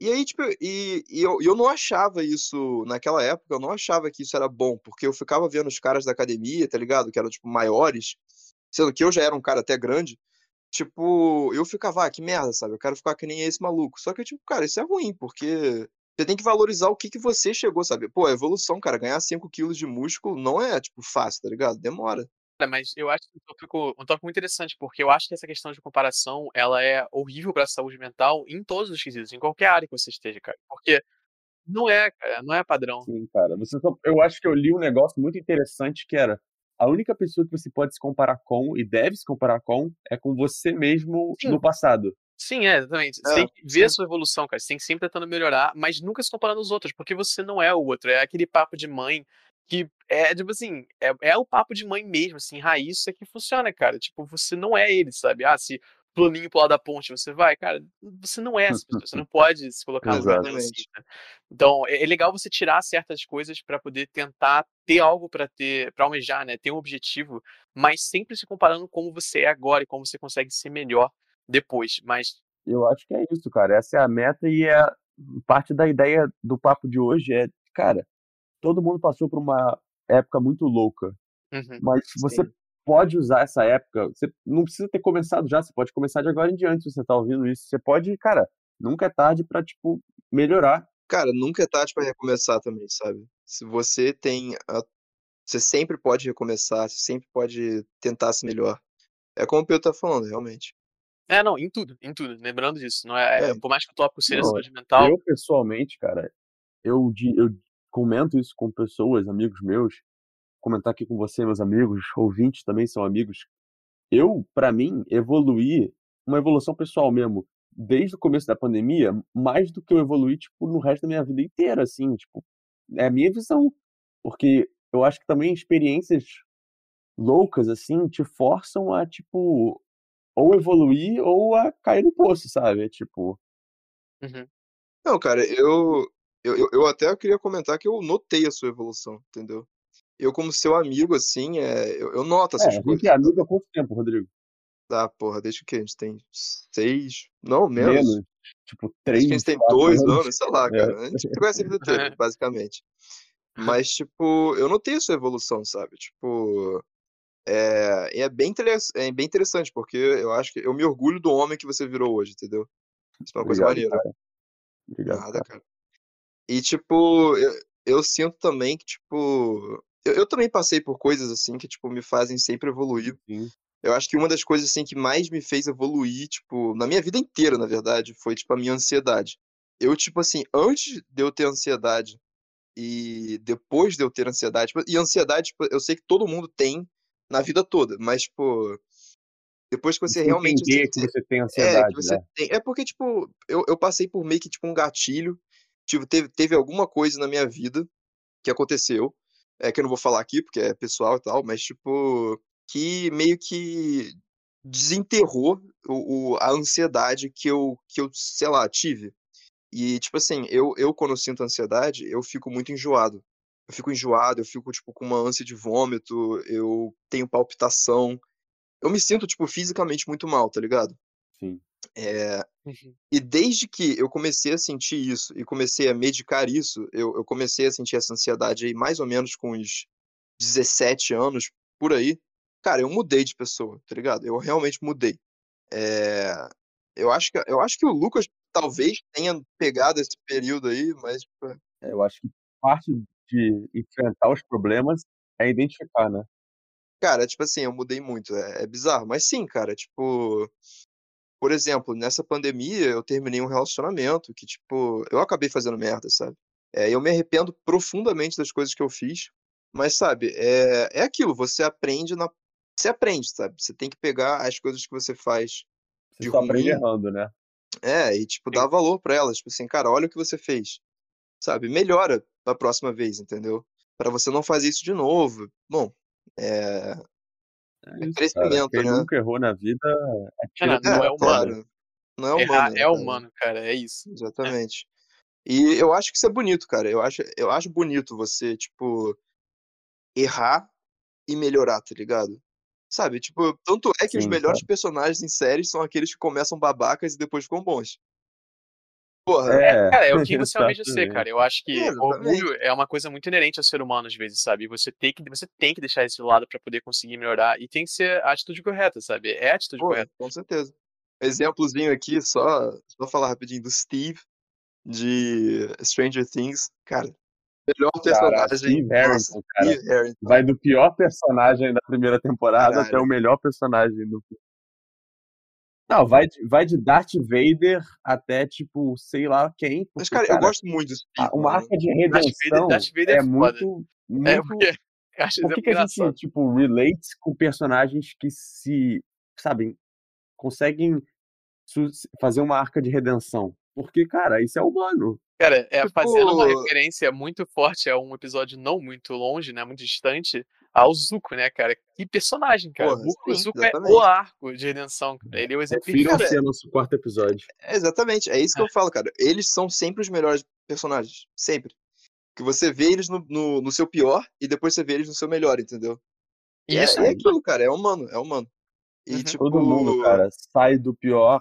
E aí, tipo, e, e eu, eu não achava isso, naquela época, eu não achava que isso era bom, porque eu ficava vendo os caras da academia, tá ligado? Que eram, tipo, maiores, sendo que eu já era um cara até grande. Tipo, eu ficava, ah, que merda, sabe? Eu quero ficar que nem esse maluco. Só que, tipo, cara, isso é ruim, porque você tem que valorizar o que, que você chegou, sabe? Pô, a evolução, cara, ganhar 5 quilos de músculo não é, tipo, fácil, tá ligado? Demora. mas eu acho que um tópico, um tópico muito interessante, porque eu acho que essa questão de comparação, ela é horrível para a saúde mental em todos os quesitos, em qualquer área que você esteja, cara. Porque não é, cara, não é padrão. Sim, cara. Você só, eu acho que eu li um negócio muito interessante que era a única pessoa que você pode se comparar com e deve se comparar com é com você mesmo Sim. no passado. Sim, é, exatamente. Você é, tem que ver sim. a sua evolução, cara. Você tem que sempre tentando melhorar, mas nunca se comparando aos outros, porque você não é o outro. É aquele papo de mãe que é, tipo assim, é, é o papo de mãe mesmo, assim, raiz, isso aqui funciona, cara. Tipo, você não é ele, sabe? Ah, se planinho pro lado da ponte você vai, cara, você não é essa pessoa, você não pode se colocar no assim, né? Então, é, é, legal você tirar certas coisas para poder tentar ter algo para ter, para almejar, né? Ter um objetivo, mas sempre se comparando como você é agora e como você consegue ser melhor depois. Mas eu acho que é isso, cara. Essa é a meta e é parte da ideia do papo de hoje é, cara, todo mundo passou por uma época muito louca. Uhum, mas você sim. pode usar essa época, você não precisa ter começado já, você pode começar de agora em diante, se você tá ouvindo isso. Você pode, cara, nunca é tarde para tipo, melhorar. Cara, nunca é tarde para recomeçar também, sabe? Se você tem. A... Você sempre pode recomeçar, você sempre pode tentar se melhor. É como o Pedro tá falando, realmente. É, não, em tudo, em tudo. Lembrando disso. Não é, é. por mais que o tópico seja não, saúde mental. Eu, pessoalmente, cara, eu, eu comento isso com pessoas, amigos meus, comentar aqui com você, meus amigos, ouvintes também são amigos. Eu, para mim, evoluí, uma evolução pessoal mesmo, desde o começo da pandemia, mais do que eu evoluí, tipo, no resto da minha vida inteira, assim, tipo, é a minha visão. Porque eu acho que também experiências loucas, assim, te forçam a, tipo, ou evoluir ou a cair no poço, sabe? É tipo. Uhum. Não, cara, eu, eu, eu, até queria comentar que eu notei a sua evolução, entendeu? Eu, como seu amigo, assim, é, eu, eu noto essas é, coisas. A gente é amigo há quanto tempo, Rodrigo? Tá, porra, desde que a gente tem seis. Não, menos. menos. Tipo, três. Acho que a gente tem dois anos, anos sei lá, é. cara. É. A gente conhece a vida inteira, basicamente. Mas, tipo, eu notei a sua evolução, sabe? Tipo. É, é, bem, é bem interessante, porque eu acho que eu me orgulho do homem que você virou hoje, entendeu? Isso é uma Obrigado, coisa maneira. Cara. Obrigado, Nada, cara. cara. E, tipo, eu, eu sinto também que, tipo. Eu, eu, também passei por coisas assim que, tipo, me fazem sempre evoluir. Sim. Eu acho que uma das coisas, assim, que mais me fez evoluir, tipo, na minha vida inteira, na verdade, foi, tipo, a minha ansiedade. Eu, tipo assim, antes de eu ter ansiedade e depois de eu ter ansiedade, tipo, e ansiedade, tipo, eu sei que todo mundo tem na vida toda, mas, tipo, depois que você realmente. Entender que você tem ansiedade. É, né? tem, é porque, tipo, eu, eu passei por meio que, tipo, um gatilho tipo, teve, teve alguma coisa na minha vida que aconteceu, é que eu não vou falar aqui porque é pessoal e tal, mas tipo, que meio que desenterrou o, o, a ansiedade que eu, que eu, sei lá, tive. E, tipo assim, eu, eu quando eu sinto ansiedade, eu fico muito enjoado. Eu fico enjoado, eu fico, tipo, com uma ânsia de vômito, eu tenho palpitação. Eu me sinto, tipo, fisicamente muito mal, tá ligado? Sim. É, uhum. E desde que eu comecei a sentir isso e comecei a medicar isso, eu, eu, comecei a sentir essa ansiedade aí mais ou menos com uns 17 anos, por aí. Cara, eu mudei de pessoa, tá ligado? Eu realmente mudei. É, eu, acho que, eu acho que o Lucas talvez tenha pegado esse período aí, mas. É, eu acho que parte de enfrentar os problemas é identificar, né? Cara, tipo assim, eu mudei muito. É, é bizarro. Mas sim, cara, tipo por exemplo, nessa pandemia eu terminei um relacionamento que, tipo, eu acabei fazendo merda, sabe? É, eu me arrependo profundamente das coisas que eu fiz, mas, sabe, é, é aquilo, você aprende na. Você aprende, sabe? Você tem que pegar as coisas que você faz. Você de só ruim, aprende errando, né? É, e, tipo, dar valor para elas. Tipo assim, cara, olha o que você fez. Sabe? Melhora pra próxima vez, entendeu? para você não fazer isso de novo. Bom, é, É, é crescimento, Quem né? nunca errou na vida, atira não, não é humano. Claro. Não é Errar humano. é né, cara? humano, cara, é isso. Exatamente. E eu acho que isso é bonito, cara. Eu acho, eu acho bonito você, tipo, errar e melhorar, tá ligado? Sabe, tipo, tanto é que os Sim, melhores personagens em séries são aqueles que começam babacas e depois ficam bons. Porra, É, Cara, é o que você almeja ser, cara. Eu acho que É, orgulho é uma coisa muito inerente ao ser humano, às vezes, sabe? Você tem que, você tem que deixar esse lado pra poder conseguir melhorar. E tem que ser a atitude correta, sabe? É a atitude Pô, correta. com certeza. Exemplozinho aqui, só, só falar rapidinho do Steve de Stranger Things. Cara, melhor personagem. Steve nossa, Harrington, cara. Steve Harrington. Vai do pior personagem da primeira temporada Caralho. até o melhor personagem do Não, vai de, vai de Darth Vader até, tipo, sei lá quem. Mas, porque, cara, eu gosto muito a- uma arca de Darth Vader- redenção Darth Vader é é foda. muito, É, muito porque acho Por que, que a gente, tipo, relate com personagens que se, sabem, conseguem fazer uma arca de redenção? Porque, cara, isso é humano. Cara, é Tipo- fazendo uma referência muito forte a um episódio não muito longe, né? Muito distante, ao Zuko, né, cara? Que personagem, cara. Porra, o Zuko, Zuko é exatamente. o arco de redenção. cara. Ele é o exemplo Confiram perfeito. se é nosso quarto episódio. É, exatamente, é isso que eu falo, cara. Eles são sempre os melhores personagens. Sempre. Que você vê eles no, no, no seu pior e depois você vê eles no seu melhor, entendeu? E é, Isso é aquilo, cara. É humano, é humano. E, Uhum. tipo. Todo mundo, cara, sai do pior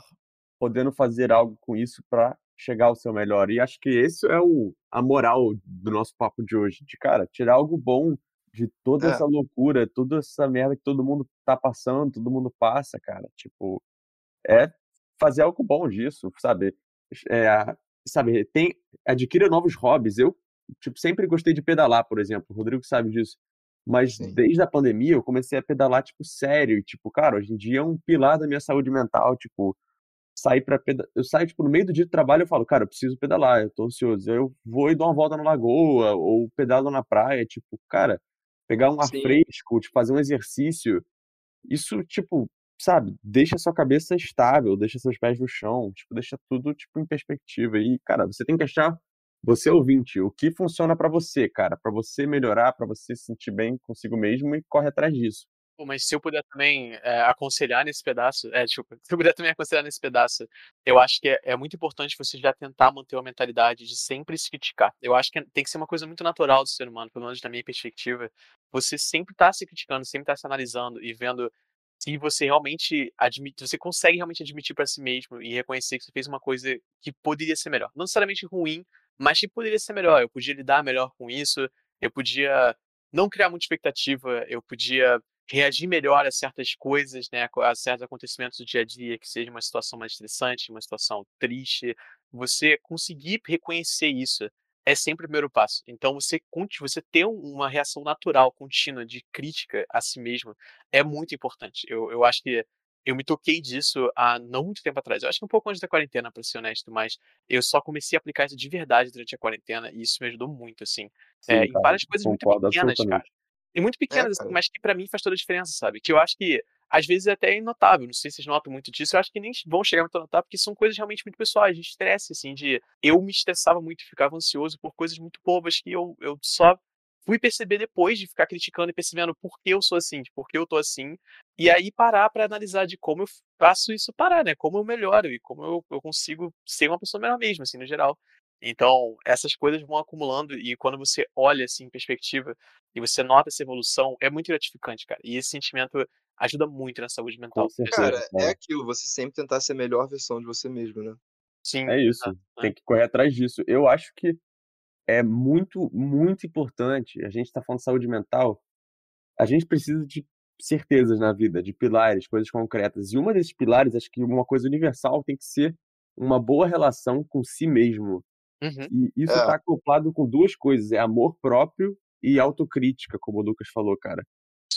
podendo fazer algo com isso pra chegar ao seu melhor. E acho que esse é o, a moral do nosso papo de hoje. De, cara, tirar algo bom de toda É. essa loucura, toda essa merda que todo mundo tá passando, todo mundo passa, cara. Tipo, é fazer algo bom disso, sabe? É, sabe, tem, adquira novos hobbies. Eu, tipo, sempre gostei de pedalar, por exemplo. O Rodrigo sabe disso. Mas Sim. desde a pandemia eu comecei a pedalar, tipo, sério. E, tipo, cara, hoje em dia é um pilar da minha saúde mental. Tipo, sair pra pedalar. Eu saio, tipo, no meio do dia de trabalho eu falo, cara, eu preciso pedalar, eu tô ansioso. Eu vou e dou uma volta na lagoa, ou pedalo na praia. Tipo, cara, pegar um ar Sim. fresco, tipo, fazer um exercício. Isso, tipo, sabe, deixa sua cabeça estável, deixa seus pés no chão, tipo, deixa tudo, tipo, em perspectiva. E, cara, você tem que achar, você ouvinte, o que funciona pra você, cara, pra você melhorar, pra você se sentir bem consigo mesmo e corre atrás disso. Pô, mas se eu puder também é, aconselhar nesse pedaço, é, desculpa, se eu puder também aconselhar nesse pedaço, eu acho que é, é muito importante você já tentar manter uma mentalidade de sempre se criticar. Eu acho que tem que ser uma coisa muito natural do ser humano, pelo menos na minha perspectiva. Você sempre tá se criticando, sempre tá se analisando e vendo se você realmente admite, você consegue realmente admitir pra si mesmo e reconhecer que você fez uma coisa que poderia ser melhor. Não necessariamente ruim, mas que poderia ser melhor. Eu podia lidar melhor com isso, eu podia não criar muita expectativa, eu podia reagir melhor a certas coisas, né, a certos acontecimentos do dia a dia, que seja uma situação mais estressante, uma situação triste, você conseguir reconhecer isso é sempre o primeiro passo. Então você você ter um- uma reação natural, contínua de crítica a si mesmo é muito importante. Eu, eu acho que eu me toquei disso há não muito tempo atrás. Eu acho que um pouco antes da quarentena, para ser honesto, mas eu só comecei a aplicar isso de verdade durante a quarentena e isso me ajudou muito, assim. Sim, É, em várias coisas muito pequenas, cara. E muito pequenas, assim, cara. mas que pra mim faz toda a diferença, sabe? Que eu acho que, às vezes, é até notável. Não sei se vocês notam muito disso. Eu acho que nem vão chegar muito a notar, porque são coisas realmente muito pessoais, de estresse, assim, de... Eu me estressava muito, ficava ansioso por coisas muito bobas que eu, eu só fui perceber depois de ficar criticando e percebendo por que eu sou assim, de por que eu tô assim. E aí parar pra analisar de como eu faço isso parar, né? Como eu melhoro e como eu, eu consigo ser uma pessoa melhor mesmo, assim, no geral. Então, essas coisas vão acumulando e quando você olha assim em perspectiva e você nota essa evolução, é muito gratificante, cara. E esse sentimento ajuda muito na saúde mental. Certeza. Cara, é aquilo, você sempre tentar ser a melhor versão de você mesmo, né? Sim, É isso, exato, né? tem que correr atrás disso. Eu acho que é muito, muito importante. A gente está falando de saúde mental. A gente precisa de certezas na vida, de pilares, coisas concretas. E uma desses pilares, acho que uma coisa universal tem que ser uma boa relação com si mesmo. Uhum. E isso É. está acoplado com duas coisas: é amor próprio e autocrítica, como o Lucas falou, cara.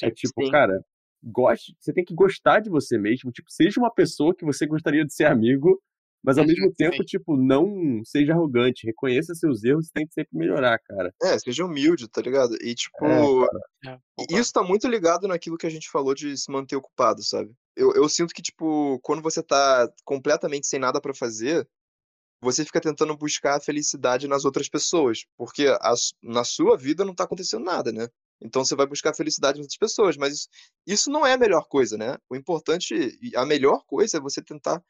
É tipo, sim. cara, goste, você tem que gostar de você mesmo, tipo, seja uma pessoa que você gostaria de ser amigo, mas ao Uhum, mesmo tempo, sim. tipo, não seja arrogante, reconheça seus erros e tente sempre melhorar, cara. É, seja humilde, tá ligado? E, tipo, É, concordo. isso tá muito ligado naquilo que a gente falou de se manter ocupado, sabe? Eu, eu sinto que, tipo, quando você tá completamente sem nada pra fazer, você fica tentando buscar a felicidade nas outras pessoas. Porque a na sua vida não tá acontecendo nada, né? Então você vai buscar a felicidade nas outras pessoas, mas isso, isso não é a melhor coisa, né? O importante, a melhor coisa é você tentar,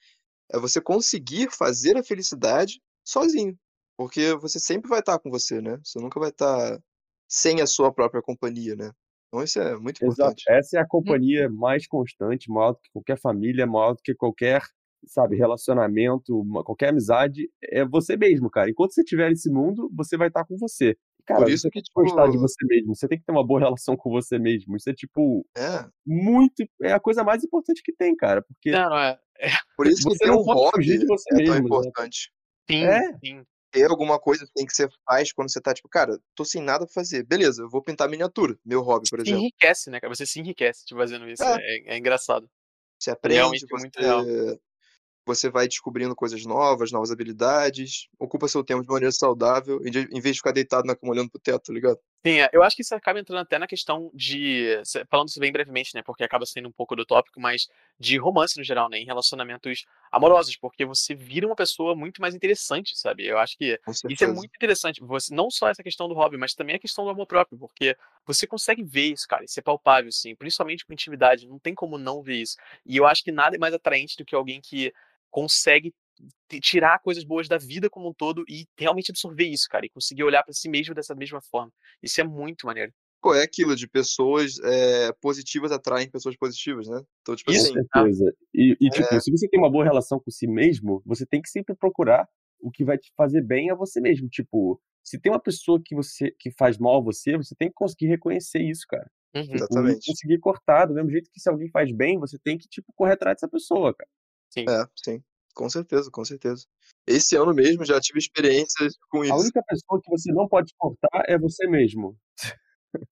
é você conseguir fazer a felicidade sozinho, porque você sempre vai estar com você, né? Você nunca vai estar sem a sua própria companhia, né? Então isso é muito Exato. importante. Essa é a companhia mais constante, maior do que qualquer família, maior do que qualquer, sabe, relacionamento, uma- qualquer amizade. É você mesmo, cara. Enquanto você estiver nesse mundo, você vai estar com você. Cara, Por isso você que, tem que gostar de tipo, você mesmo. Você tem que ter uma boa relação com você mesmo. Isso é, tipo, é, muito. É a coisa mais importante que tem, cara. Porque Não, não é. por isso que você ter não um hobby de você é tão mesmo. né? importante. Sim, É. sim. Ter alguma coisa assim que você faz quando você tá, tipo, cara, tô sem nada pra fazer. Beleza, eu vou pintar miniatura, meu hobby, por Se exemplo. enriquece, né, cara? Você se enriquece tipo, fazendo isso. É. É, é engraçado. Você É aprende, realmente muito real. Você, vai descobrindo coisas novas, novas habilidades, ocupa seu tempo de maneira saudável, em vez de ficar deitado na cama olhando pro teto, tá ligado? Sim, é, eu acho que isso acaba entrando até na questão de. Falando isso bem brevemente, né? Porque acaba sendo um pouco do tópico, mas de romance no geral, né? Em relacionamentos amorosos, porque você vira uma pessoa muito mais interessante, sabe? Eu acho que isso é muito interessante. Você, não só essa questão do hobby, mas também a questão do amor próprio, porque você consegue ver isso, cara. Isso é palpável, assim, principalmente com intimidade. Não tem como não ver isso. E eu acho que nada é mais atraente do que alguém que consegue tirar coisas boas da vida como um todo e realmente absorver isso, cara, e conseguir olhar pra si mesmo dessa mesma forma. Isso é muito maneiro. Pô, é aquilo de pessoas é, positivas atraem pessoas positivas, né? Então, tipo Isso, assim, certeza. E, e, tipo, É. se você tem uma boa relação com si mesmo, você tem que sempre procurar o que vai te fazer bem a você mesmo. Tipo, se tem uma pessoa que você que faz mal a você, você tem que conseguir reconhecer isso, cara. Uhum. Tipo, e exatamente. conseguir cortar, do mesmo jeito que se alguém faz bem, você tem que, tipo, correr atrás dessa pessoa, cara. Sim. É, sim. Com certeza, com certeza. Esse ano mesmo já tive experiências com A isso. única pessoa que você não pode cortar é você mesmo.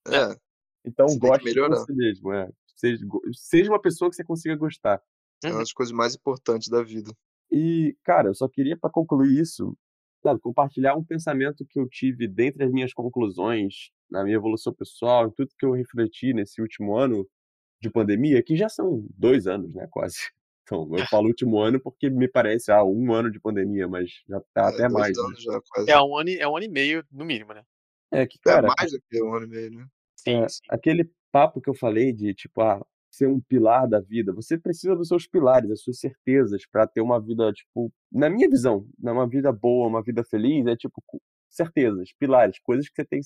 É, Então, Você goste de você mesmo, é. Seja, seja uma pessoa que você consiga gostar. é uma Uhum. das coisas mais importantes da vida. E, cara, eu só queria, para concluir isso, sabe, compartilhar um pensamento que eu tive dentre as minhas conclusões na minha evolução pessoal, em tudo que eu refleti nesse último ano de pandemia, que já são dois anos, né, quase. Então, eu falo último ano porque me parece, ah, um ano de pandemia, mas já tá É, até mais, né? já quase. É um, ano, e- é um ano e meio, no mínimo, né? É que, É cara, mais do que um ano e meio, né? Sim, É, sim. aquele papo que eu falei de, tipo, ah, ser um pilar da vida, você precisa dos seus pilares, das suas certezas, para ter uma vida, tipo, na minha visão, né, uma vida boa, uma vida feliz, é tipo, certezas, pilares, coisas que você tem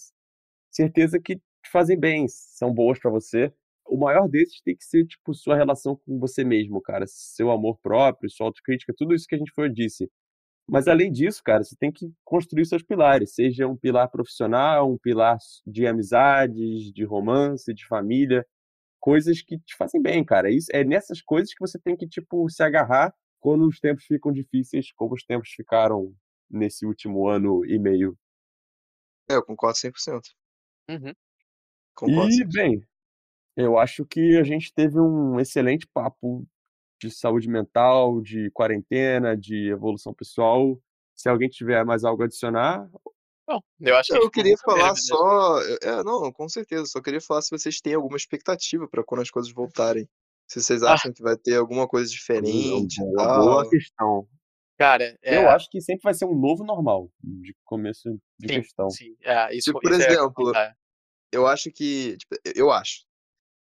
certeza que te fazem bem, são boas para você. O maior desses tem que ser, tipo, sua relação com você mesmo, cara, seu amor próprio, sua autocrítica, tudo isso que a gente foi disse. Mas além disso, cara, você tem que construir seus pilares, seja um pilar profissional, um pilar de amizades, de romance, de família, coisas que te fazem bem, cara. Isso é nessas coisas que você tem que tipo se agarrar quando os tempos ficam difíceis, como os tempos ficaram nesse último ano e meio. É, eu concordo 100%. Uhum. Concordo E 100%. bem, eu acho que a gente teve um excelente papo de saúde mental, de quarentena, de evolução pessoal. Se alguém tiver mais algo a adicionar, Bom, eu acho que Eu queria falar né? só. É, não, com certeza. Só queria falar se vocês têm alguma expectativa para quando as coisas voltarem. Se vocês Ah. acham que vai ter alguma coisa diferente e uma boa tal. questão. Cara, é, Eu acho que sempre vai ser um novo normal de começo de sim, questão. sim. É, isso, Tipo, por isso é exemplo, comentar. Eu acho que. Tipo, eu acho.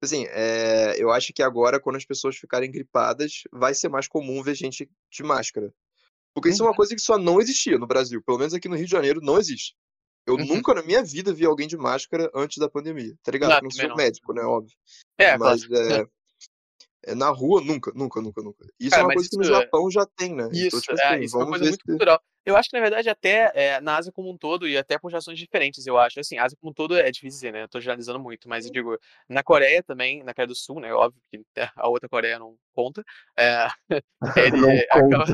Assim, é, eu acho que agora, quando as pessoas ficarem gripadas, vai ser mais comum ver gente de máscara. Porque isso é uma Uhum. coisa que só não existia no Brasil. Pelo menos aqui no Rio de Janeiro não existe. Eu Uhum. nunca na minha vida vi alguém de máscara antes da pandemia. Tá ligado? Não, Eu não sou não. médico, né? Óbvio. É, Mas claro. é, é, na rua, nunca, nunca, nunca, nunca. Isso Cara, é uma mas coisa que no é- Japão já tem, né? Então, Isso, tipo é, assim, isso é uma coisa muito se. cultural. Eu acho que, na verdade, até é, na Ásia como um todo, e até por razões diferentes, eu acho. Assim, Ásia como um todo é difícil dizer, né? Eu tô generalizando muito, mas eu digo, na Coreia também, na Coreia do Sul, né? Óbvio que a outra Coreia não conta. É, ele Não acaba,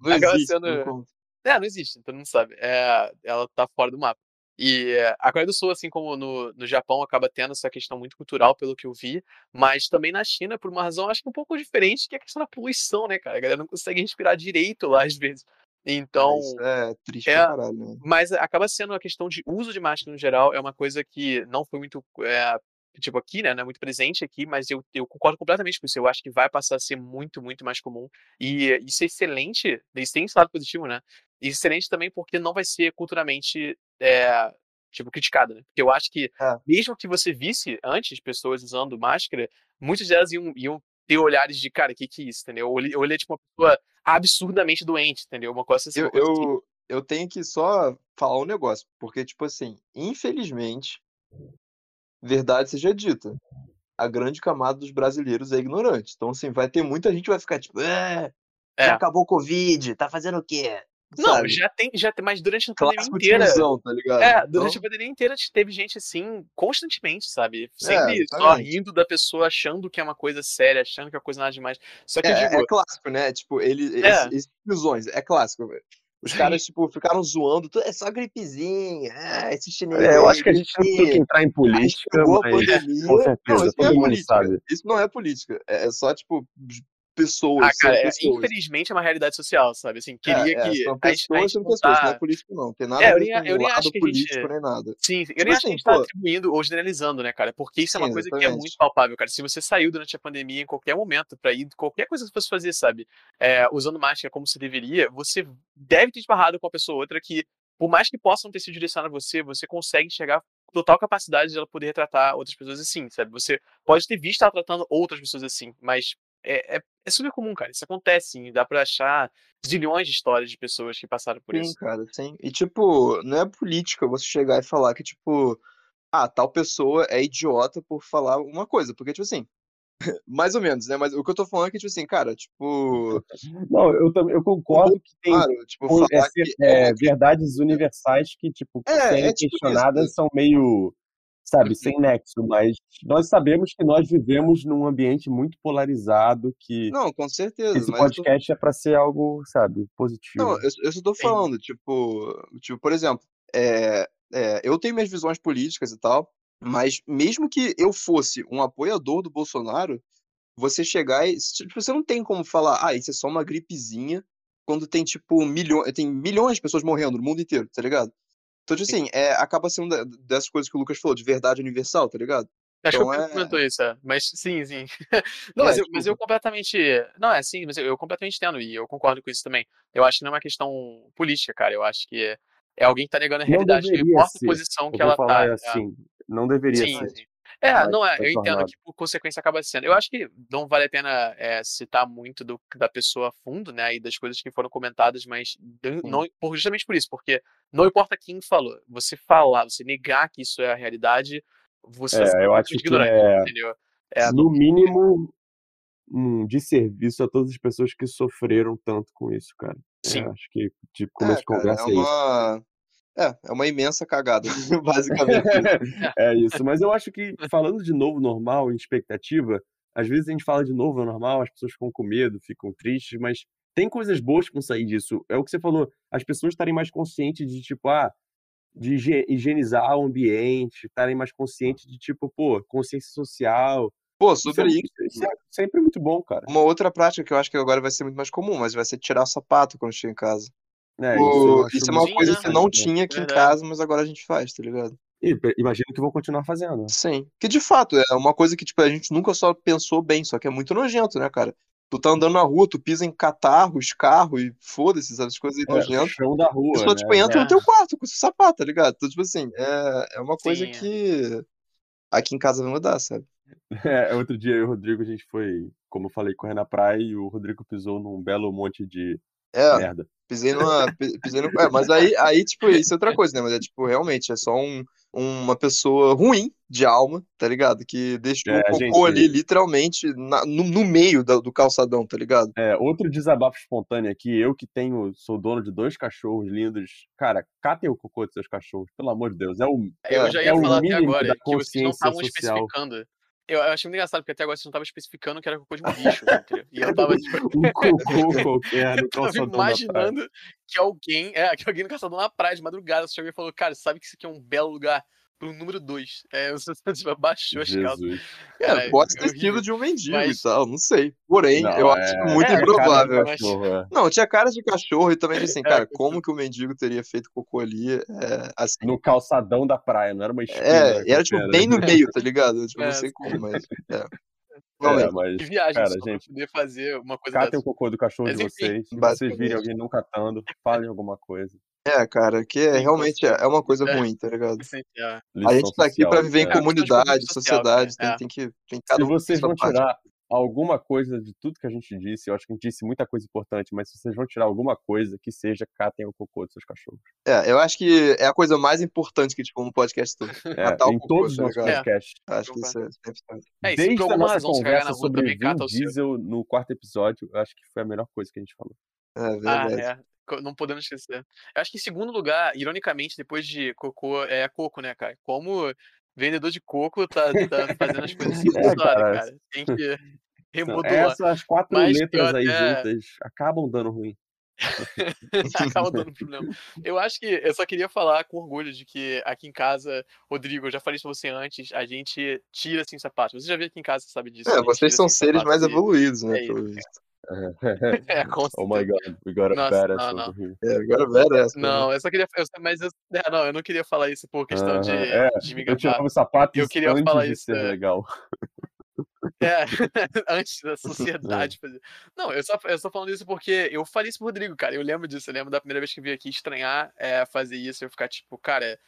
Não acaba existe, sendo- não conta. É, não existe, todo mundo sabe. É, ela tá fora do mapa. E é, a Coreia do Sul, assim como no, no Japão, acaba tendo essa questão muito cultural, pelo que eu vi, mas também na China, por uma razão, acho que um pouco diferente, que é a questão da poluição, né, cara? A galera não consegue respirar direito lá, às vezes. Então, Isso é triste é- caralho, né? mas acaba sendo a questão de uso de máscara no geral, é uma coisa que não foi muito, é, tipo, aqui, né, não é muito presente aqui, mas eu, eu concordo completamente com isso. Eu acho que vai passar a ser muito, muito mais comum. E isso é excelente, isso tem esse lado positivo, né? E excelente também porque não vai ser culturalmente é, tipo, criticada, né? Porque eu acho que, é. mesmo que você visse antes pessoas usando máscara, muitas delas iam, iam ter olhares de, cara, o que que é isso, entendeu? Eu olhei, tipo, uma pessoa absurdamente doente, entendeu? Uma coisa assim. Eu, coisa assim. eu, eu tenho que só falar um negócio, porque, tipo assim, infelizmente, verdade seja dita, a grande camada dos brasileiros é ignorante. Então, assim, vai ter muita gente que vai ficar tipo, é, é. já acabou o Covid, tá fazendo o quê? Não, sabe? já tem, já tem, mas durante a pandemia Clássico inteira. Tiozão, tá ligado? É, durante então... a pandemia inteira teve gente assim, constantemente, sabe? Sempre é, só rindo da pessoa, achando que é uma coisa séria, achando que é uma coisa nada demais. Só que é, eu digo. É clássico, né? Tipo, ele. É. Esses, esses é clássico, velho. Os caras, tipo, ficaram zoando, é só gripezinha, é, esse chinês. É, eu acho que a gente não tem que entrar em política, mas com certeza, não, isso todo não é mundo política. sabe. Isso não é política, é, é só, tipo, pessoas. Ah, cara, é, pessoas. infelizmente é uma realidade social, sabe? Assim, queria é, que. É, são pessoas, a gente, são pessoas, não é político, não. Tem nada é, eu nem, eu nem acho que político, gente... nem nada. Sim, sim. eu tipo nem assim, acho que a gente tá atribuindo ou generalizando, né, cara? Porque isso é uma coisa exatamente. que é muito palpável, cara. Se você saiu durante a pandemia em qualquer momento pra ir, qualquer coisa que você fosse fazer, sabe? É, usando máscara como se deveria, você deve ter esbarrado com uma pessoa ou outra que, por mais que possam ter sido direcionado a você, você consegue chegar total capacidade de ela poder retratar outras pessoas assim, sabe? Você pode ter visto ela tratando outras pessoas assim, mas é, é, é, super comum, cara. Isso acontece, sim. Dá pra achar zilhões de histórias de pessoas que passaram por sim, isso. Sim, cara, sim. E, tipo, não é política você chegar e falar que, tipo, ah, tal pessoa é idiota por falar uma coisa. Porque, tipo assim, mais ou menos, né? Mas o que eu tô falando é que, tipo assim, cara, tipo. Não, eu, também eu concordo que tem claro, tipo, falar é, que é, é, verdades universais que, tipo, é, serem é, tipo questionadas isso, são meio sabe, sem nexo, mas nós sabemos que nós vivemos num ambiente muito polarizado que Não, com certeza, esse podcast tô... é para ser algo, sabe, positivo. Não, eu, eu só tô falando, tipo, tipo, por exemplo, é, é, eu tenho minhas visões políticas e tal, mas mesmo que eu fosse um apoiador do Bolsonaro, você chegar e tipo, você não tem como falar, ah, isso é só uma gripezinha, quando tem tipo milhões, tem milhões de pessoas morrendo no mundo inteiro, tá ligado? Então, tipo assim, é, acaba sendo dessas coisas que o Lucas falou, de verdade universal, tá ligado? Acho então, que o é... comentou isso, é. mas sim, sim. não, é, mas, eu, mas, eu, completamente. Não, é sim, mas eu, eu, completamente entendo e eu concordo com isso também. Eu acho que não é uma questão política, cara. Eu acho que é, é alguém que tá negando a realidade. Não importa a posição que ela tá. É. Assim, não deveria sim, ser. Sim. É, não é, eu entendo que por consequência acaba sendo. Eu acho que não vale a pena é, citar muito do, da pessoa a fundo, né, e das coisas que foram comentadas, mas não, por, justamente por isso, porque não importa quem falou, você falar, você negar que isso é a realidade, você é, eu acho que é, entendeu? É, no mínimo um desserviço a todas as pessoas que sofreram tanto com isso, cara. É, Sim. acho que tipo, começo de conversa é, uma... isso. É, é uma imensa cagada, basicamente. é isso, mas eu acho que, falando de novo normal, em expectativa, às vezes a gente fala de novo normal, as pessoas ficam com medo, ficam tristes, mas tem coisas boas que vão sair disso. É o que você falou, as pessoas estarem mais conscientes de, tipo, ah, de higienizar o ambiente, estarem mais conscientes de, tipo, pô, consciência social. Pô, sobre isso. É, isso é sempre muito bom, cara. Uma outra prática que eu acho que agora vai ser muito mais comum, mas vai ser tirar o sapato quando chega em casa. É, o, isso, isso é uma coisa que não tinha aqui Verdade. em casa, mas agora a gente faz, tá ligado? E imagino que vão continuar fazendo. Sim. Que de fato é uma coisa que tipo, a gente nunca só pensou bem, só que é muito nojento, né, cara? Tu tá andando na rua, tu pisa em catarros, carro e foda-se, essas coisas aí é, nojentas. chão da rua. Pessoa, né? tipo, entra é. no teu quarto com esse sapato, tá ligado? Então, tipo assim, é, é uma coisa Sim, é. que aqui em casa vai mudar, sabe? É, outro dia eu e o Rodrigo, a gente foi, como eu falei, correr na praia e o Rodrigo pisou num belo monte de é, merda. Pisei numa. Pisei no, é, mas aí, aí, tipo, isso é outra coisa, né? Mas é tipo, realmente, é só um, uma pessoa ruim de alma, tá ligado? Que deixou é, o cocô gente... ali, literalmente, na, no, no, meio do, do, calçadão, tá ligado? É, outro desabafo espontâneo aqui, eu que tenho, sou dono de dois cachorros lindos, cara, catem o cocô dos seus cachorros, pelo amor de Deus, é o Eu já ia é falar até agora, que vocês não estavam especificando eu, eu achei muito engraçado, porque até agora você não tava especificando que era cocô de um bicho, entendeu? E eu tava, tipo... um cocô qualquer no calçadão Eu tava imaginando que alguém, é, que alguém no calçadão na praia de madrugada, chegou e falou, cara, sabe que isso aqui é um belo lugar pro número 2. É, você tipo, abaixou as calças. É, pode ter sido de um mendigo mas... e tal, não sei. Porém, não, eu é... acho muito é, improvável. Cachorro, é. Não, tinha cara de cachorro e também assim, cara, como que o mendigo teria feito cocô ali é, assim? No calçadão da praia, não era uma esquina. É, era tipo bem no meio, tá ligado? Tipo, não sei como, mas. Não, é, mas, que viagem, cara, gente, poder fazer uma coisa Catem o cocô do cachorro mas, de vocês. Se vocês virem alguém não catando, falem alguma coisa. É, cara, que é, Sim, realmente é, é uma coisa É. ruim, tá ligado? A gente tá aqui social, pra viver em é. É, comunidade, sociedade, tem, é. tem que tem Se cada um vocês vão parte. tirar alguma coisa de tudo que a gente disse, eu acho que a gente disse muita coisa importante, mas se vocês vão tirar alguma coisa, que seja catem o cocô dos seus cachorros. É, eu acho que é a coisa mais importante que, tipo, um podcast todo. É, Matar o em cocô, todos os tá nossos podcasts. Acho que isso é sempre. É, se Desde a nossa conversa sobre Vin o. Diesel no quarto episódio, eu acho que foi a melhor coisa que a gente falou. É Ah, verdade. é. Não podemos esquecer. Eu acho que em segundo lugar, ironicamente, depois de cocô, é coco, né, cara? Como vendedor de coco tá, tá fazendo as coisas assim É, cara. cara. Tem que remodular. essas quatro Mas letras aí até- juntas acabam dando ruim. Acaba dando problema. Eu acho que eu só queria falar com orgulho de que aqui em casa, Rodrigo, eu já falei isso pra você antes, a gente tira assim sapato. Você já viu aqui em casa, você sabe disso. É, vocês são assim, seres mais e- evoluídos, né, é pelo isso, visto. É, com oh my god, we got a Nossa, badass não, over here. É, agora vera essa. né? Não, eu só queria. Eu, mas eu, é, não, eu não queria falar isso por questão de, Aham, é, de me Eu gabar. tirava os sapatos Eu queria antes falar de isso, ser é. legal. É, antes da sociedade fazer. Não, eu só, eu só falando isso porque eu falei isso pro Rodrigo, cara. Eu lembro disso. Eu lembro da primeira vez que eu vim aqui estranhar é, fazer isso. Eu ficar tipo, cara,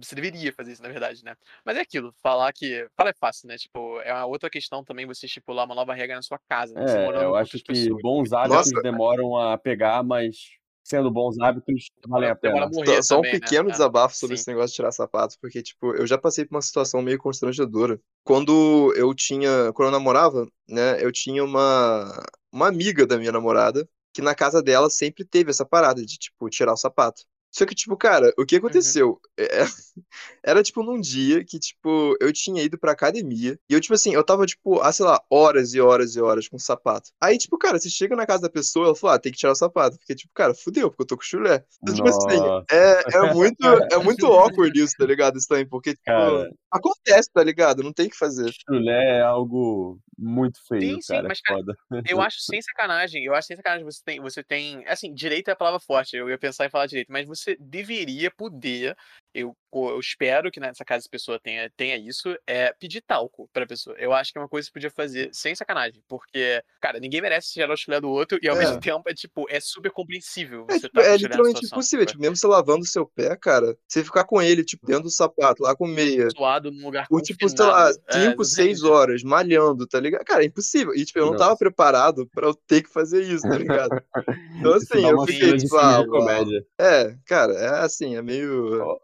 você deveria fazer isso, na verdade, né? Mas é aquilo, falar que. Falar é fácil, né? Tipo, é uma outra questão também você estipular uma nova regra na sua casa, né? Você É, morando eu com acho outras que pessoas. bons hábitos Nossa. demoram a pegar, mas sendo bons hábitos, valem a Demora pena. a morrer Só, só um também, né? pequeno É. desabafo sobre sim. esse negócio de tirar sapatos, porque, tipo, eu já passei por uma situação meio constrangedora. Quando eu tinha. Quando eu namorava, né, eu tinha uma, uma amiga da minha namorada que na casa dela sempre teve essa parada de, tipo, tirar o sapato. Só que, tipo, cara, o que aconteceu? É, Era, tipo, num dia que, tipo, eu tinha ido pra academia e eu, tipo assim, eu tava, tipo, há, sei lá, horas e horas e horas com o sapato. Aí, tipo, cara, você chega na casa da pessoa, ela fala, ah, tem que tirar o sapato. Porque, tipo, cara, fudeu, porque eu tô com chulé. Então, tipo assim, é, é muito, é muito awkward isso, tá ligado? Isso também, porque, tipo, Cara, acontece, tá ligado? Não tem o que fazer. chulé é algo muito feio, Sim, sim, cara. mas, cara, foda. Eu acho sem sacanagem, eu acho sem sacanagem você tem, você tem, assim, direito é a palavra forte, eu ia pensar em falar direito, mas você deveria poder, eu, eu espero que nessa casa a pessoa tenha, tenha isso, é pedir talco pra pessoa. Eu acho que é uma coisa que você podia fazer sem sacanagem, porque, cara, ninguém merece gerar o chulé do outro e ao É. mesmo tempo é tipo, é super compreensível É, você tipo, tá com é literalmente situação, impossível. Tipo, mesmo você lavando o seu pé, cara, você ficar com ele, tipo, dentro do sapato, lá com meia, Suado num lugar por, tipo, sei lá, confinado. É, 5, 6 exatamente. horas, malhando, tá ligado? Cara, é impossível. E, tipo, eu não tava Nossa. preparado pra eu ter que fazer isso, tá ligado? Então, assim, eu fiquei, tipo, ah, comédia. É, cara, é assim, é meio.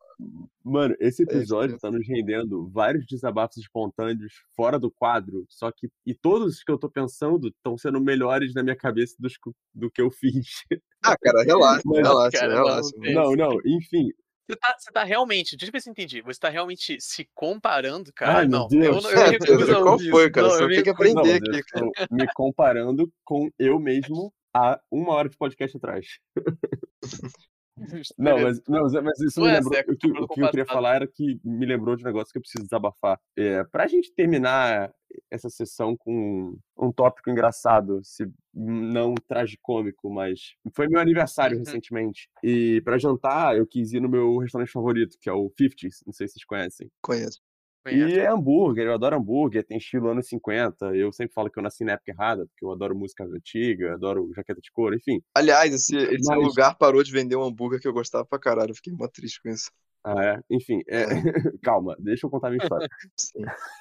Mano, esse É episódio mesmo. tá nos rendendo vários desabafos espontâneos fora do quadro, só que e todos os que eu tô pensando estão sendo melhores na minha cabeça dos do que eu fiz. Ah, cara, relaxa, Mas- relaxa, Cara, não, relaxa. não. Não, não, enfim. Você tá, você tá realmente, deixa eu ver se eu entendi. Você tá realmente se comparando, cara? Ai, meu não, Deus. eu, não- eu É, Pedro, a qual foi, cara? Não, Você eu tem que. Não, aprender eu aqui, cara. me comparando com eu mesmo há uma hora de podcast atrás. Não, mas, não, mas- isso Não me é, lembrou. é O que, comparando o que eu queria falar era que me lembrou de um negócio que eu preciso desabafar. É, pra gente terminar essa sessão com um tópico engraçado, se não tragicômico, mas foi meu aniversário Uhum. recentemente. E pra jantar, eu quis ir no meu restaurante favorito, que é o 50s, não sei se vocês conhecem. Conheço. Conheço. E é hambúrguer, eu adoro hambúrguer, tem estilo anos 50. Eu sempre falo que eu nasci na época errada, porque eu adoro música antiga, adoro jaqueta de couro, enfim. Aliás, esse, esse Mas- lugar parou de vender um hambúrguer que eu gostava pra caralho. Eu fiquei mó triste com isso. Ah, é? Enfim, é, calma, deixa eu contar minha história.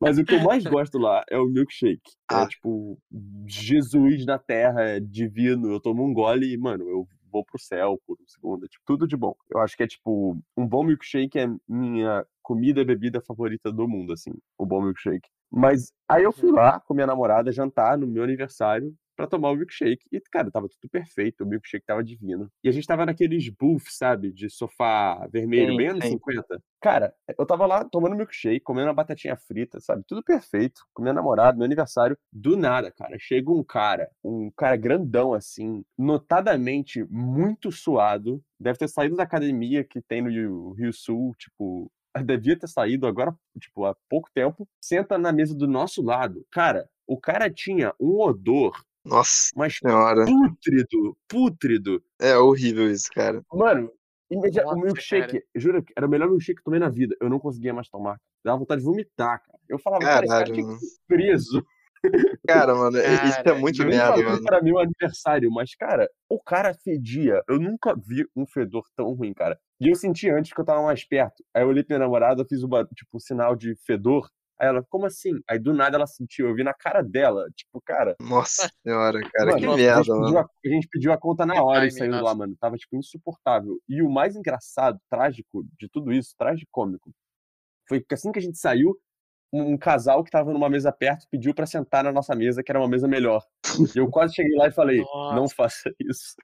Mas o que eu mais gosto lá é o milkshake. Ah. É tipo, Jesus na terra, é divino. Eu tomo um gole e, mano, eu vou pro céu por um segundo. é, Tipo, tudo de bom. Eu acho que é tipo, um bom milkshake é minha comida e bebida favorita do mundo, assim. O bom milkshake. Mas aí eu fui lá com minha namorada jantar no meu aniversário pra tomar o milkshake. E, cara, tava tudo perfeito. O milkshake tava divino. E a gente tava naqueles booths, sabe? De sofá vermelho, Sim, bem anos sim. 50. Cara, eu tava lá tomando milkshake, comendo uma batatinha frita, sabe? Tudo perfeito. Com minha namorada, meu aniversário. Do nada, cara, chega um cara, um cara grandão assim, notadamente muito suado. Deve ter saído da academia que tem no Rio Sul, tipo, devia ter saído agora, tipo, há pouco tempo. Senta na mesa do nosso lado. Cara, o cara tinha um odor, Nossa mas senhora. pútrido, pútrido. É horrível isso, cara. Mano, imedi- o Nossa, milkshake, juro que era o melhor milkshake que eu tomei na vida. Eu não conseguia mais tomar. Dava vontade de vomitar, cara. Eu falava, cara, esse cara Caralho, tinha que preso. Cara, mano, cara, isso é muito merda, mano. para mim o aniversário, mas, cara, o cara fedia. Eu nunca vi um fedor tão ruim, cara. E eu senti antes que eu tava mais perto. Aí eu olhei pra minha namorada, fiz o tipo, um sinal de fedor. Aí ela, como assim? Aí do nada ela sentiu, eu vi na cara dela, tipo, cara. Nossa senhora, cara, mano, que merda, a mano. A, a, gente pediu a conta na hora e saiu lá, mano. Tava, tipo, insuportável. E o mais engraçado, trágico de tudo isso, trágico-cômico, foi que assim que a gente saiu, um, casal que tava numa mesa perto pediu para sentar na nossa mesa, que era uma mesa melhor. E eu quase cheguei lá e falei, Nossa. não faça isso.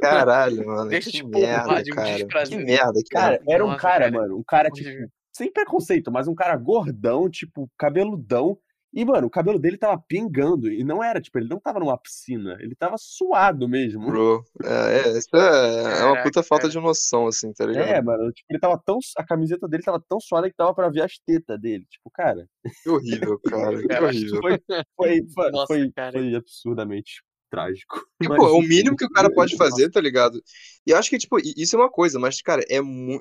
Caralho, mano. Deixa que de merda, de cara. Que merda, cara. Era um cara, cara, mano, um cara, tipo, sem preconceito, mas um cara gordão, tipo, cabeludão. E, mano, o cabelo dele tava pingando. E não era, tipo, ele não tava numa piscina. Ele tava suado mesmo. Bro, é, é isso é, é uma puta falta de noção, assim, tá ligado? É, mano, tipo, ele tava tão. A camiseta dele tava tão suada que tava pra ver as tetas dele. Tipo, cara. Que horrível, cara. Que horrível. Foi, foi, foi, Nossa, foi, foi absurdamente trágico. Tipo, mas, o mínimo que o cara pode fazer, tá ligado? E acho que, tipo, isso é uma coisa, mas, cara, é,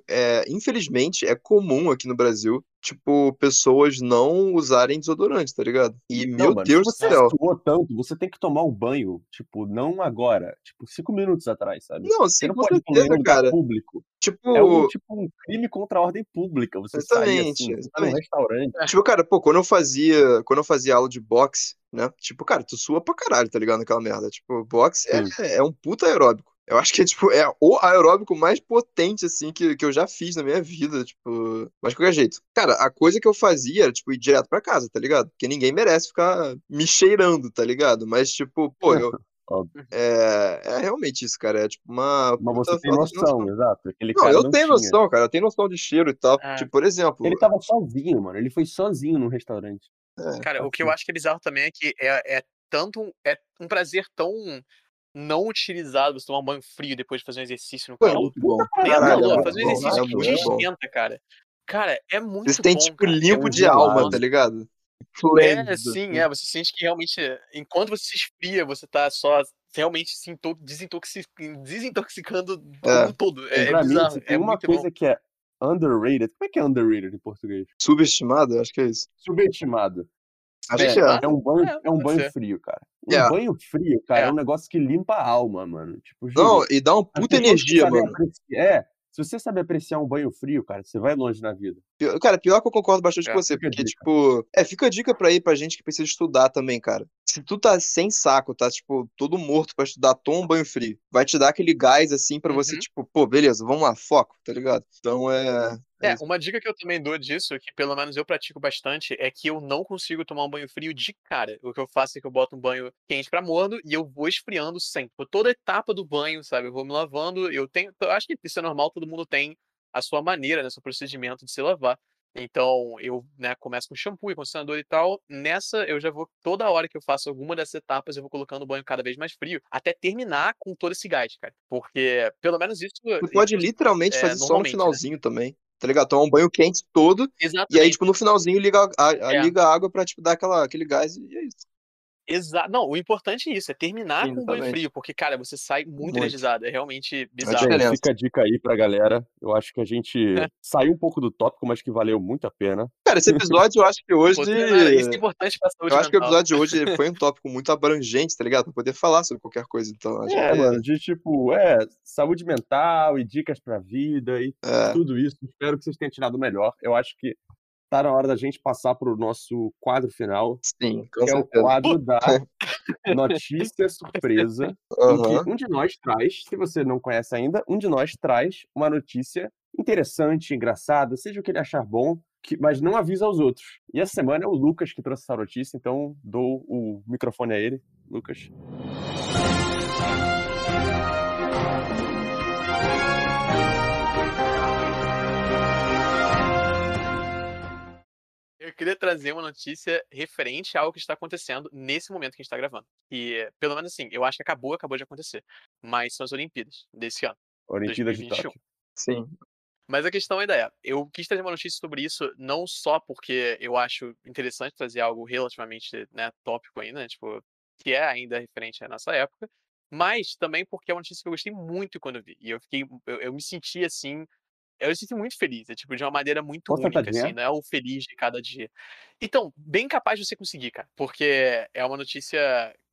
é infelizmente, é comum aqui no Brasil, tipo, pessoas não usarem desodorante, tá ligado? E, não, meu mano, Deus do céu. Você suou tanto, você tem que tomar um banho, tipo, não agora, tipo, cinco minutos atrás, sabe? Não, sim, você não pode certeza, um cara. público. Tipo... É um, tipo um crime contra a ordem pública, você exatamente, sair assim, exatamente. num restaurante. Tipo, cara, pô, quando eu fazia, quando eu fazia aula de boxe, né? Tipo, cara, tu sua pra caralho, tá ligado? Naquela merda. Tipo, boxe é, é, um puta aeróbico. Eu acho que é, tipo, é o aeróbico mais potente, assim, que, que eu já fiz na minha vida, tipo... Mas de qualquer jeito. Cara, a coisa que eu fazia era, tipo, ir direto pra casa, tá ligado? Porque ninguém merece ficar me cheirando, tá ligado? Mas, tipo, pô, eu... É, é realmente isso, cara. É tipo uma. Mas você tem noção, noção, exato. Aquele não, eu não tenho tinha. noção, cara. Eu tenho noção de cheiro e tal. É. Tipo, por exemplo. Ele tava sozinho, mano. Ele foi sozinho no restaurante. É, cara, o que eu acho que é bizarro também é que é, é tanto um, é um prazer tão não utilizado você tomar um banho frio depois de fazer um exercício no calor. É muito bom. Caralho, fazer um exercício que te esquenta, cara. Cara, é muito Você tem, tipo, limpo é de alma, tá ligado? É, sim, é. Você sente que realmente, enquanto você se esfria, você tá só realmente se desintoxicando é. o todo. É, é bizarro. Mim, tem é uma coisa bom. que é underrated. Como é que é underrated em português? Subestimado? Acho que é isso. Subestimado. É, é. É um banho, é, é um banho frio, cara. Um é. banho frio, cara, é. é. um negócio que limpa a alma, mano. Tipo, juro, Não, e dá uma puta energia, mano. É, se você sabe apreciar um banho frio, cara, você vai longe na vida. Cara, pior que eu concordo bastante é, com você, porque, tipo, é, fica a dica pra ir pra gente que precisa estudar também, cara. Se tu tá sem saco, tá, tipo, todo morto pra estudar, toma um banho frio. Vai te dar aquele gás, assim, pra uhum. você, tipo, pô, beleza, vamos lá, foco, tá ligado? Então é. É, uma dica que eu também dou disso, que pelo menos eu pratico bastante, é que eu não consigo tomar um banho frio de cara. O que eu faço é que eu boto um banho quente pra morno e eu vou esfriando sempre. Por toda etapa do banho, sabe? Eu vou me lavando. Eu tenho. Eu acho que isso é normal, todo mundo tem a sua maneira, né? Seu procedimento de se lavar. Então, eu né, começo com shampoo e condicionador e tal. Nessa, eu já vou, toda hora que eu faço alguma dessas etapas, eu vou colocando o banho cada vez mais frio, até terminar com todo esse gás, cara. Porque, pelo menos isso. Tu pode literalmente é, fazer só no né. finalzinho né? também tá ligado? Tomar um banho quente todo. Exatamente. E aí, tipo, no finalzinho liga a, a, é. liga a água pra, tipo, dar aquela, aquele gás e é isso. Exato. Não, o importante é isso, é terminar Sim, com o banho frio, porque, cara, você sai muito, muito. energizado. É realmente bizarro. Gente, fica a dica aí pra galera. Eu acho que a gente é. saiu um pouco do tópico, mas que valeu muito a pena. Cara, esse episódio eu acho que hoje. Pô, isso é importante pra saúde. Eu acho que o episódio de hoje foi um tópico muito abrangente, tá ligado? Pra poder falar sobre qualquer coisa. Então, é, mano, de tipo, é, saúde mental e dicas pra vida e é. tudo isso. Espero que vocês tenham tirado o melhor. Eu acho que tá na hora da gente passar para o nosso quadro final. Sim, que certeza. é o quadro da notícia surpresa, uhum. em que um de nós traz, se você não conhece ainda, um de nós traz uma notícia interessante, engraçada, seja o que ele achar bom, que, mas não avisa aos outros. E essa semana é o Lucas que trouxe essa notícia, então dou o microfone a ele. Lucas. Eu queria trazer uma notícia referente a algo que está acontecendo nesse momento que a gente está gravando. E, pelo menos assim, eu acho que acabou, acabou de acontecer. Mas são as Olimpíadas desse ano. Olimpíadas de Tóquio. Sim. Mas a questão ainda é, eu quis trazer uma notícia sobre isso não só porque eu acho interessante trazer algo relativamente né, tópico ainda, né, tipo, que é ainda referente à nossa época, mas também porque é uma notícia que eu gostei muito quando eu vi. E eu fiquei, eu, eu me senti assim, eu sinto muito feliz, é tipo de uma maneira muito Posso única, assim, não é o feliz de cada dia. Então, bem capaz de você conseguir, cara, porque é uma notícia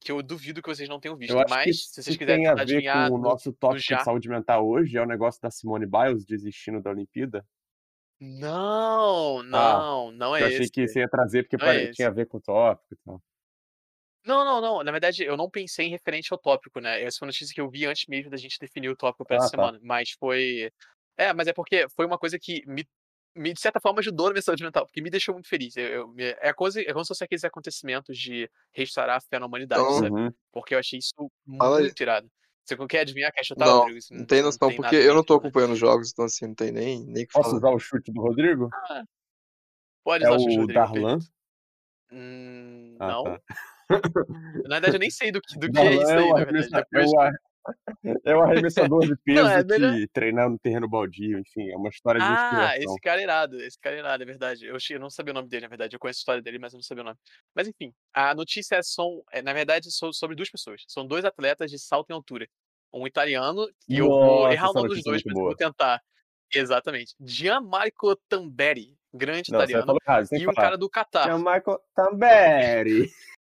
que eu duvido que vocês não tenham visto, mas se vocês quiserem tem a ver com o nosso tópico de saúde mental hoje, é o negócio da Simone Biles desistindo da Olimpíada. Não, não, ah, não é eu achei esse. que você ia trazer porque é tinha a ver com o tópico e tal. Não, não, não. Na verdade, eu não pensei em referente ao tópico, né? Essa foi uma notícia que eu vi antes mesmo da gente definir o tópico para essa ah, tá. semana. Mas foi. É, mas é porque foi uma coisa que me, me de certa forma, ajudou na minha saúde mental, porque me deixou muito feliz. Eu, eu, é, coisa, é como se fosse aqueles acontecimentos de restaurar a fé na humanidade, uhum. sabe? Porque eu achei isso muito tirado. Você quer adivinhar, quer chutar, não, Rodrigo? Não, não tem noção, porque eu não tô acompanhando os jogos, então assim, não tem nem, nem que Posso falar. usar o chute do Rodrigo? Ah, pode é usar o chute do Rodrigo. Darlan? Hum, ah, não. Tá. Na verdade, eu nem sei do que, do que é isso aí, na verdade. Depois... É o arremessador de peso não, é melhor... que treina no terreno baldio, enfim, é uma história de ah, inspiração. Ah, esse cara é irado, esse cara é irado, é verdade. Eu, eu não sabia o nome dele, na verdade, eu conheço a história dele, mas eu não sabia o nome. Mas enfim, a notícia é, são, é, na verdade, sobre duas pessoas. São dois atletas de salto em altura. Um italiano, e eu vou errar o nome dos dois, mas boa. vou tentar. Exatamente. Gianmarco Tamberi, grande não, italiano, e o cara do Catar. Gianmarco Tamberi.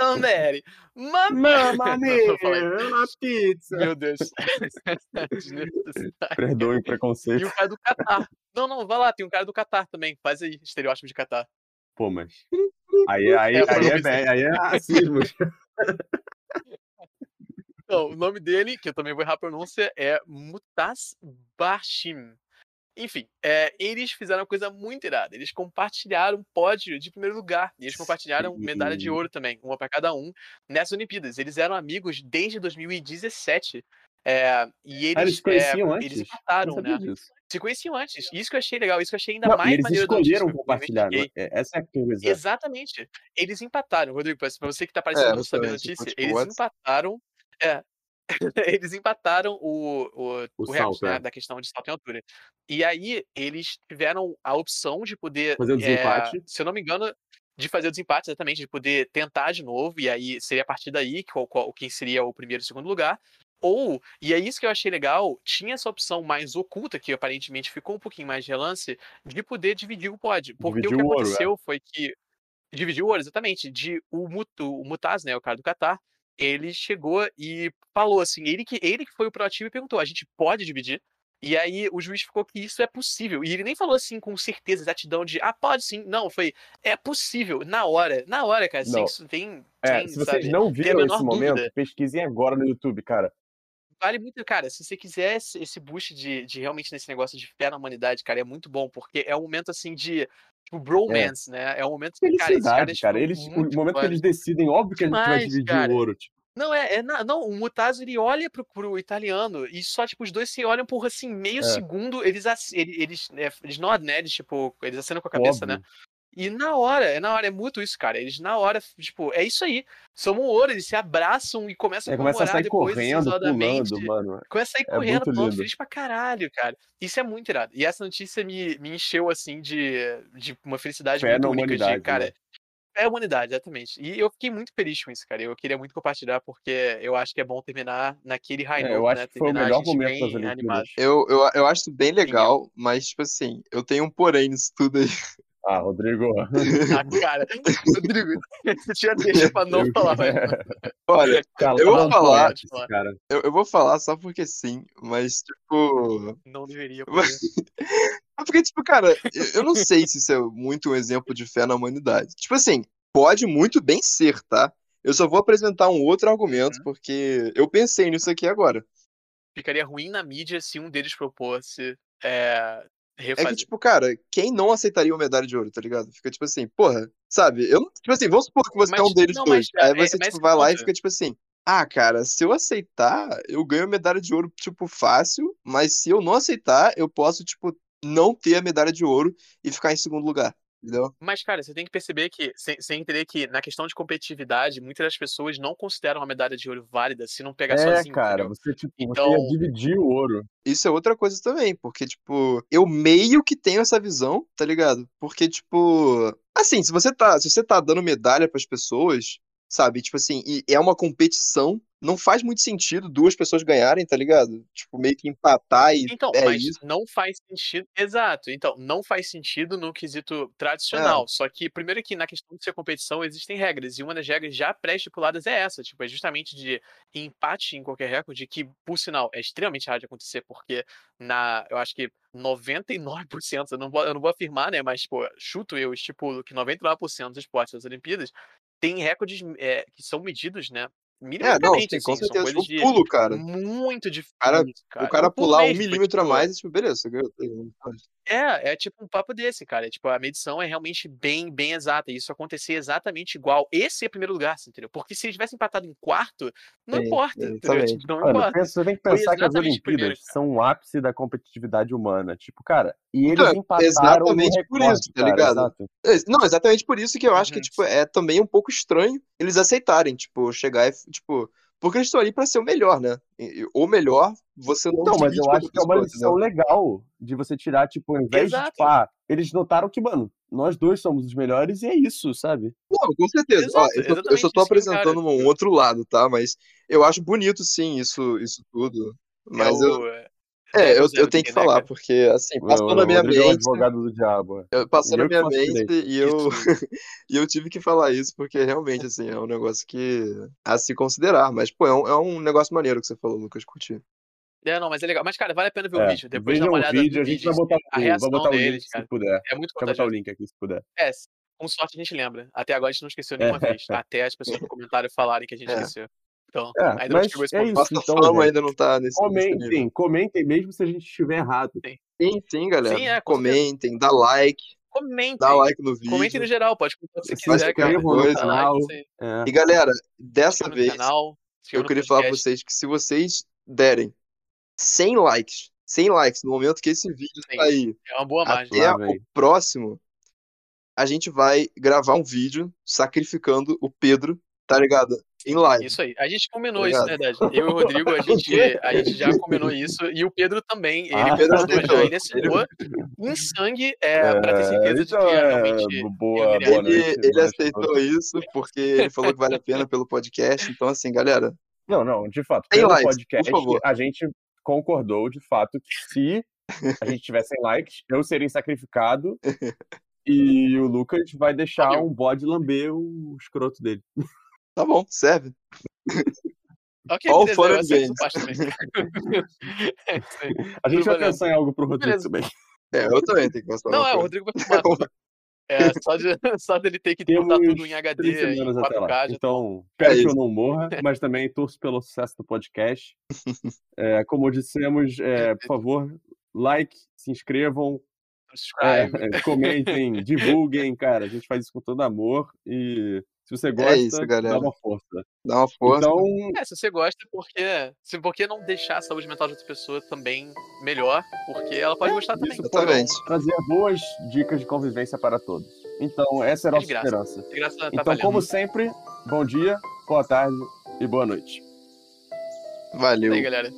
Tamberi. Mamma mia, uma pizza. Meu Deus. Perdoe o preconceito. E o cara do Catar. Não, não, vai lá, tem um cara do Catar também. Faz aí, estereótipo de Catar. Pô, mas. Aí, aí, é, aí, é, bem, aí é racismo. Então, o nome dele, que eu também vou errar a pronúncia, é Mutas Bashim. Enfim, é, eles fizeram uma coisa muito irada. Eles compartilharam pódio de primeiro lugar. E eles compartilharam Sim. medalha de ouro também, uma para cada um, nessas Olimpíadas. Eles eram amigos desde 2017. É, e eles, ah, eles conheciam é, antes? Eles empataram, né? Disso. Se conheciam antes. Isso que eu achei legal, isso que eu achei ainda Não, mais eles maneiro. Eles escolheram compartilhar, né? essa é a coisa. Exatamente. Eles empataram, Rodrigo, para você que tá parecendo é, não saber a notícia, tipo, eles empataram. É, eles empataram o, o, o, o recorde, né, é. da questão de salto em altura. E aí, eles tiveram a opção de poder. Fazer o desempate. É, se eu não me engano, de fazer o desempate, exatamente, de poder tentar de novo, e aí seria a partir daí qual, qual, quem seria o primeiro e o segundo lugar. Ou, e é isso que eu achei legal, tinha essa opção mais oculta, que aparentemente ficou um pouquinho mais de relance, de poder dividir o pódio. Porque dividir o que o aconteceu ouro, é. foi que. Dividir o ouro, exatamente. De o, Mutu, o Mutaz, né, o cara do Qatar, ele chegou e falou assim, ele que, ele que foi o proativo e perguntou, a gente pode dividir? E aí o juiz ficou que isso é possível. E ele nem falou assim com certeza, exatidão de, ah, pode sim. Não, foi, é possível, na hora, na hora, cara. Sem, tem, é, se vocês sabe, não viram esse momento, dúvida. pesquisem agora no YouTube, cara. Vale muito, cara, se você quiser esse boost de, de realmente nesse negócio de fé na humanidade, cara, é muito bom, porque é um momento assim de tipo, bromance, é. né? É um momento que, cara, esses cara, eles, o momento que eles decidem, óbvio que a gente vai dividir cara. o ouro, tipo. Não, é, é não, o Mutazo ele olha pro, pro italiano e só, tipo, os dois se olham por assim, meio é. segundo, eles, eles, eles, é, eles nodam, né? Eles, tipo, eles acenam com a cabeça, né? Óbvio. né? E na hora, é na hora, é muito isso, cara. Eles na hora, tipo, é isso aí. Somos ouro, eles se abraçam e começam a é, começa a sair depois, correndo, pulando, mano. Começa a sair é correndo, pulando, feliz pra caralho, cara. Isso é muito irado. E essa notícia me, me encheu, assim, de, de uma felicidade Fé muito única de, cara. Né? É a humanidade, exatamente. E eu fiquei muito feliz com isso, cara. Eu queria muito compartilhar, porque eu acho que é bom terminar naquele high é, eu acho né? que foi o melhor momento das. Eu, eu, eu acho isso bem legal, mas, tipo assim, eu tenho um porém nisso tudo aí. Ah, Rodrigo. ah, cara, Rodrigo, você tinha deixa pra não falar. Mas... Olha, eu vou falar, cara. Eu, eu vou falar só porque sim, mas, tipo. Não deveria. Porque, tipo, cara, eu não sei se isso é muito um exemplo de fé na humanidade. Tipo assim, pode muito bem ser, tá? Eu só vou apresentar um outro argumento, uhum. porque eu pensei nisso aqui agora. Ficaria ruim na mídia se um deles propôsse é, refazer. É que, tipo, cara, quem não aceitaria uma medalha de ouro, tá ligado? Fica tipo assim, porra, sabe? Eu, tipo assim, vamos supor que você mas, é um deles não, dois. Mas, Aí é, você, é, tipo, vai lá e fica tipo assim, ah, cara, se eu aceitar, eu ganho a medalha de ouro, tipo, fácil, mas se eu não aceitar, eu posso, tipo, não ter a medalha de ouro e ficar em segundo lugar. Entendeu? Mas, cara, você tem que perceber que, sem, sem entender que na questão de competitividade, muitas das pessoas não consideram a medalha de ouro válida se não pegar é, sozinho. cara, você, tipo, então... você ia dividir o ouro. Isso é outra coisa também, porque, tipo, eu meio que tenho essa visão, tá ligado? Porque, tipo, assim, se você tá, se você tá dando medalha para as pessoas, sabe? Tipo assim, e é uma competição, não faz muito sentido duas pessoas ganharem, tá ligado? Tipo, meio que empatar e Então, é mas isso. não faz sentido. Exato. Então, não faz sentido no quesito tradicional. Só que, primeiro que na questão de ser competição existem regras. E uma das regras já pré-estipuladas é essa. Tipo, é justamente de empate em qualquer recorde, que, por sinal, é extremamente raro de acontecer, porque na. Eu acho que 99%, eu não vou, eu não vou afirmar, né? Mas, pô, chuto eu, estipulo que 99% dos esportes das Olimpíadas tem recordes é, que são medidos, né? É, não, Minimamente, sim, assim, são de pulo, cara. muito difícil, cara- cara. O cara pular um milímetro a mais, tipo, beleza, você ganhou. É, é tipo um papo desse, cara. É, tipo, a medição é realmente bem, bem exata. E isso acontecer exatamente igual. Esse é o primeiro lugar, você entendeu? Porque se ele tivesse empatado em quarto, não Sim, importa. Tipo, não Mano, importa. você tem que pensar que as exatamente o primeiro, Olimpíadas são o ápice da competitividade humana. Tipo, cara, e eles Então, empataram exatamente no por recorde, isso, tá cara, ligado? exato. É, Não, exatamente por isso que eu acho que, Uhum. tipo, é também um pouco estranho eles aceitarem, tipo, chegar e, tipo, porque eles estão ali pra ser o melhor, né? Ou melhor, você não Então, mas eu acho que é uma lição legal de você tirar, tipo, ao invés de, Exato. tipo, ah, eles notaram que, mano, nós dois somos os melhores e é isso, sabe? Não, com certeza. Ó, Exato, eu, só, eu só tô eu apresentando um outro lado, tá? Mas eu acho bonito, sim, isso, isso tudo. É Mas eu, o. é, eu, eu tenho que né, falar, cara? porque, assim, passou na minha Rodrigo é o mente, advogado do diabo. eu- passou na minha mente e eu, e eu tive que falar isso, porque realmente, assim, é um negócio que a se considerar. Mas, pô, é um, é um negócio maneiro que você falou, Lucas, curti. É, não, mas é legal. Mas, cara, vale a pena ver o É, vídeo. Depois dá uma olhada vídeo, no a gente vai botar, A o, vai reação botar o link deles, se cara. puder. É muito eu botar o link aqui se puder. É, com sorte a gente lembra. Até agora a gente não esqueceu nenhuma vez. Até as pessoas no comentário falarem que a gente É. esqueceu. Então, É, ainda não mas chegou esse é isso. Nossa então, fama gente, ainda não tá nesse. Comentem, comentem mesmo se a gente estiver errado. Sim, sim, galera. Sim, é, com certeza. Comentem, dá like, Comentem. dá like no vídeo. Comentem no geral, pode comentar o que você Se quiser, cara. like, canal. aí. É. E galera, dessa vez canal, eu queria falar pra vocês que se vocês derem 100 likes, 100 likes no momento que esse vídeo Sim. sair, É uma boa margem. até Lá o próximo, a gente vai gravar um vídeo sacrificando o Pedro, tá ligado? Em live. Isso aí. A gente combinou Obrigado. isso, na verdade. Eu e o Rodrigo, a gente, a gente já combinou isso. E o Pedro também. Ele Ah, Pedro já. aceitou. Ele assinou em sangue é, pra ter certeza de então que é, realmente. boa, boa noite. Ele, ele boa noite a aceitou todos. isso porque ele falou que vale a pena pelo podcast. Então, assim, galera, Não, não, de fato, pelo likes, podcast, por favor. a gente concordou de fato que se a gente tiver 100 likes, eu serei sacrificado e o Lucas vai deixar Valeu. um bode lamber o escroto dele. Tá bom, serve. Ok, All and aceito games. É isso aí. A gente vai pensar em algo pro Rodrigo Beleza. também. É, eu também tenho que mostrar Não, é, o. Rodrigo vai tudo. É, só, de, só dele ter que botar Temos tudo em HD, três em semanas até 4K. lá. já Então, É espero que eu não morra, mas também torço pelo sucesso do podcast. É, como dissemos, é, por favor, like, se inscrevam, é, é, comentem, divulguem, cara. A gente faz isso com todo amor e se você gosta, É isso, galera. dá uma força. Dá uma força. Então, É, se você gosta, porque. Se, por que não deixar a saúde mental de outra pessoa também melhor? Porque ela pode gostar também. Exatamente. trazer boas dicas de convivência para todos. Então, essa é a É nossa de graça. esperança. De graça tá Então, valendo. como sempre, bom dia, boa tarde e boa noite. Valeu. Aí, galera.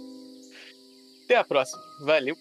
Até a próxima. Valeu.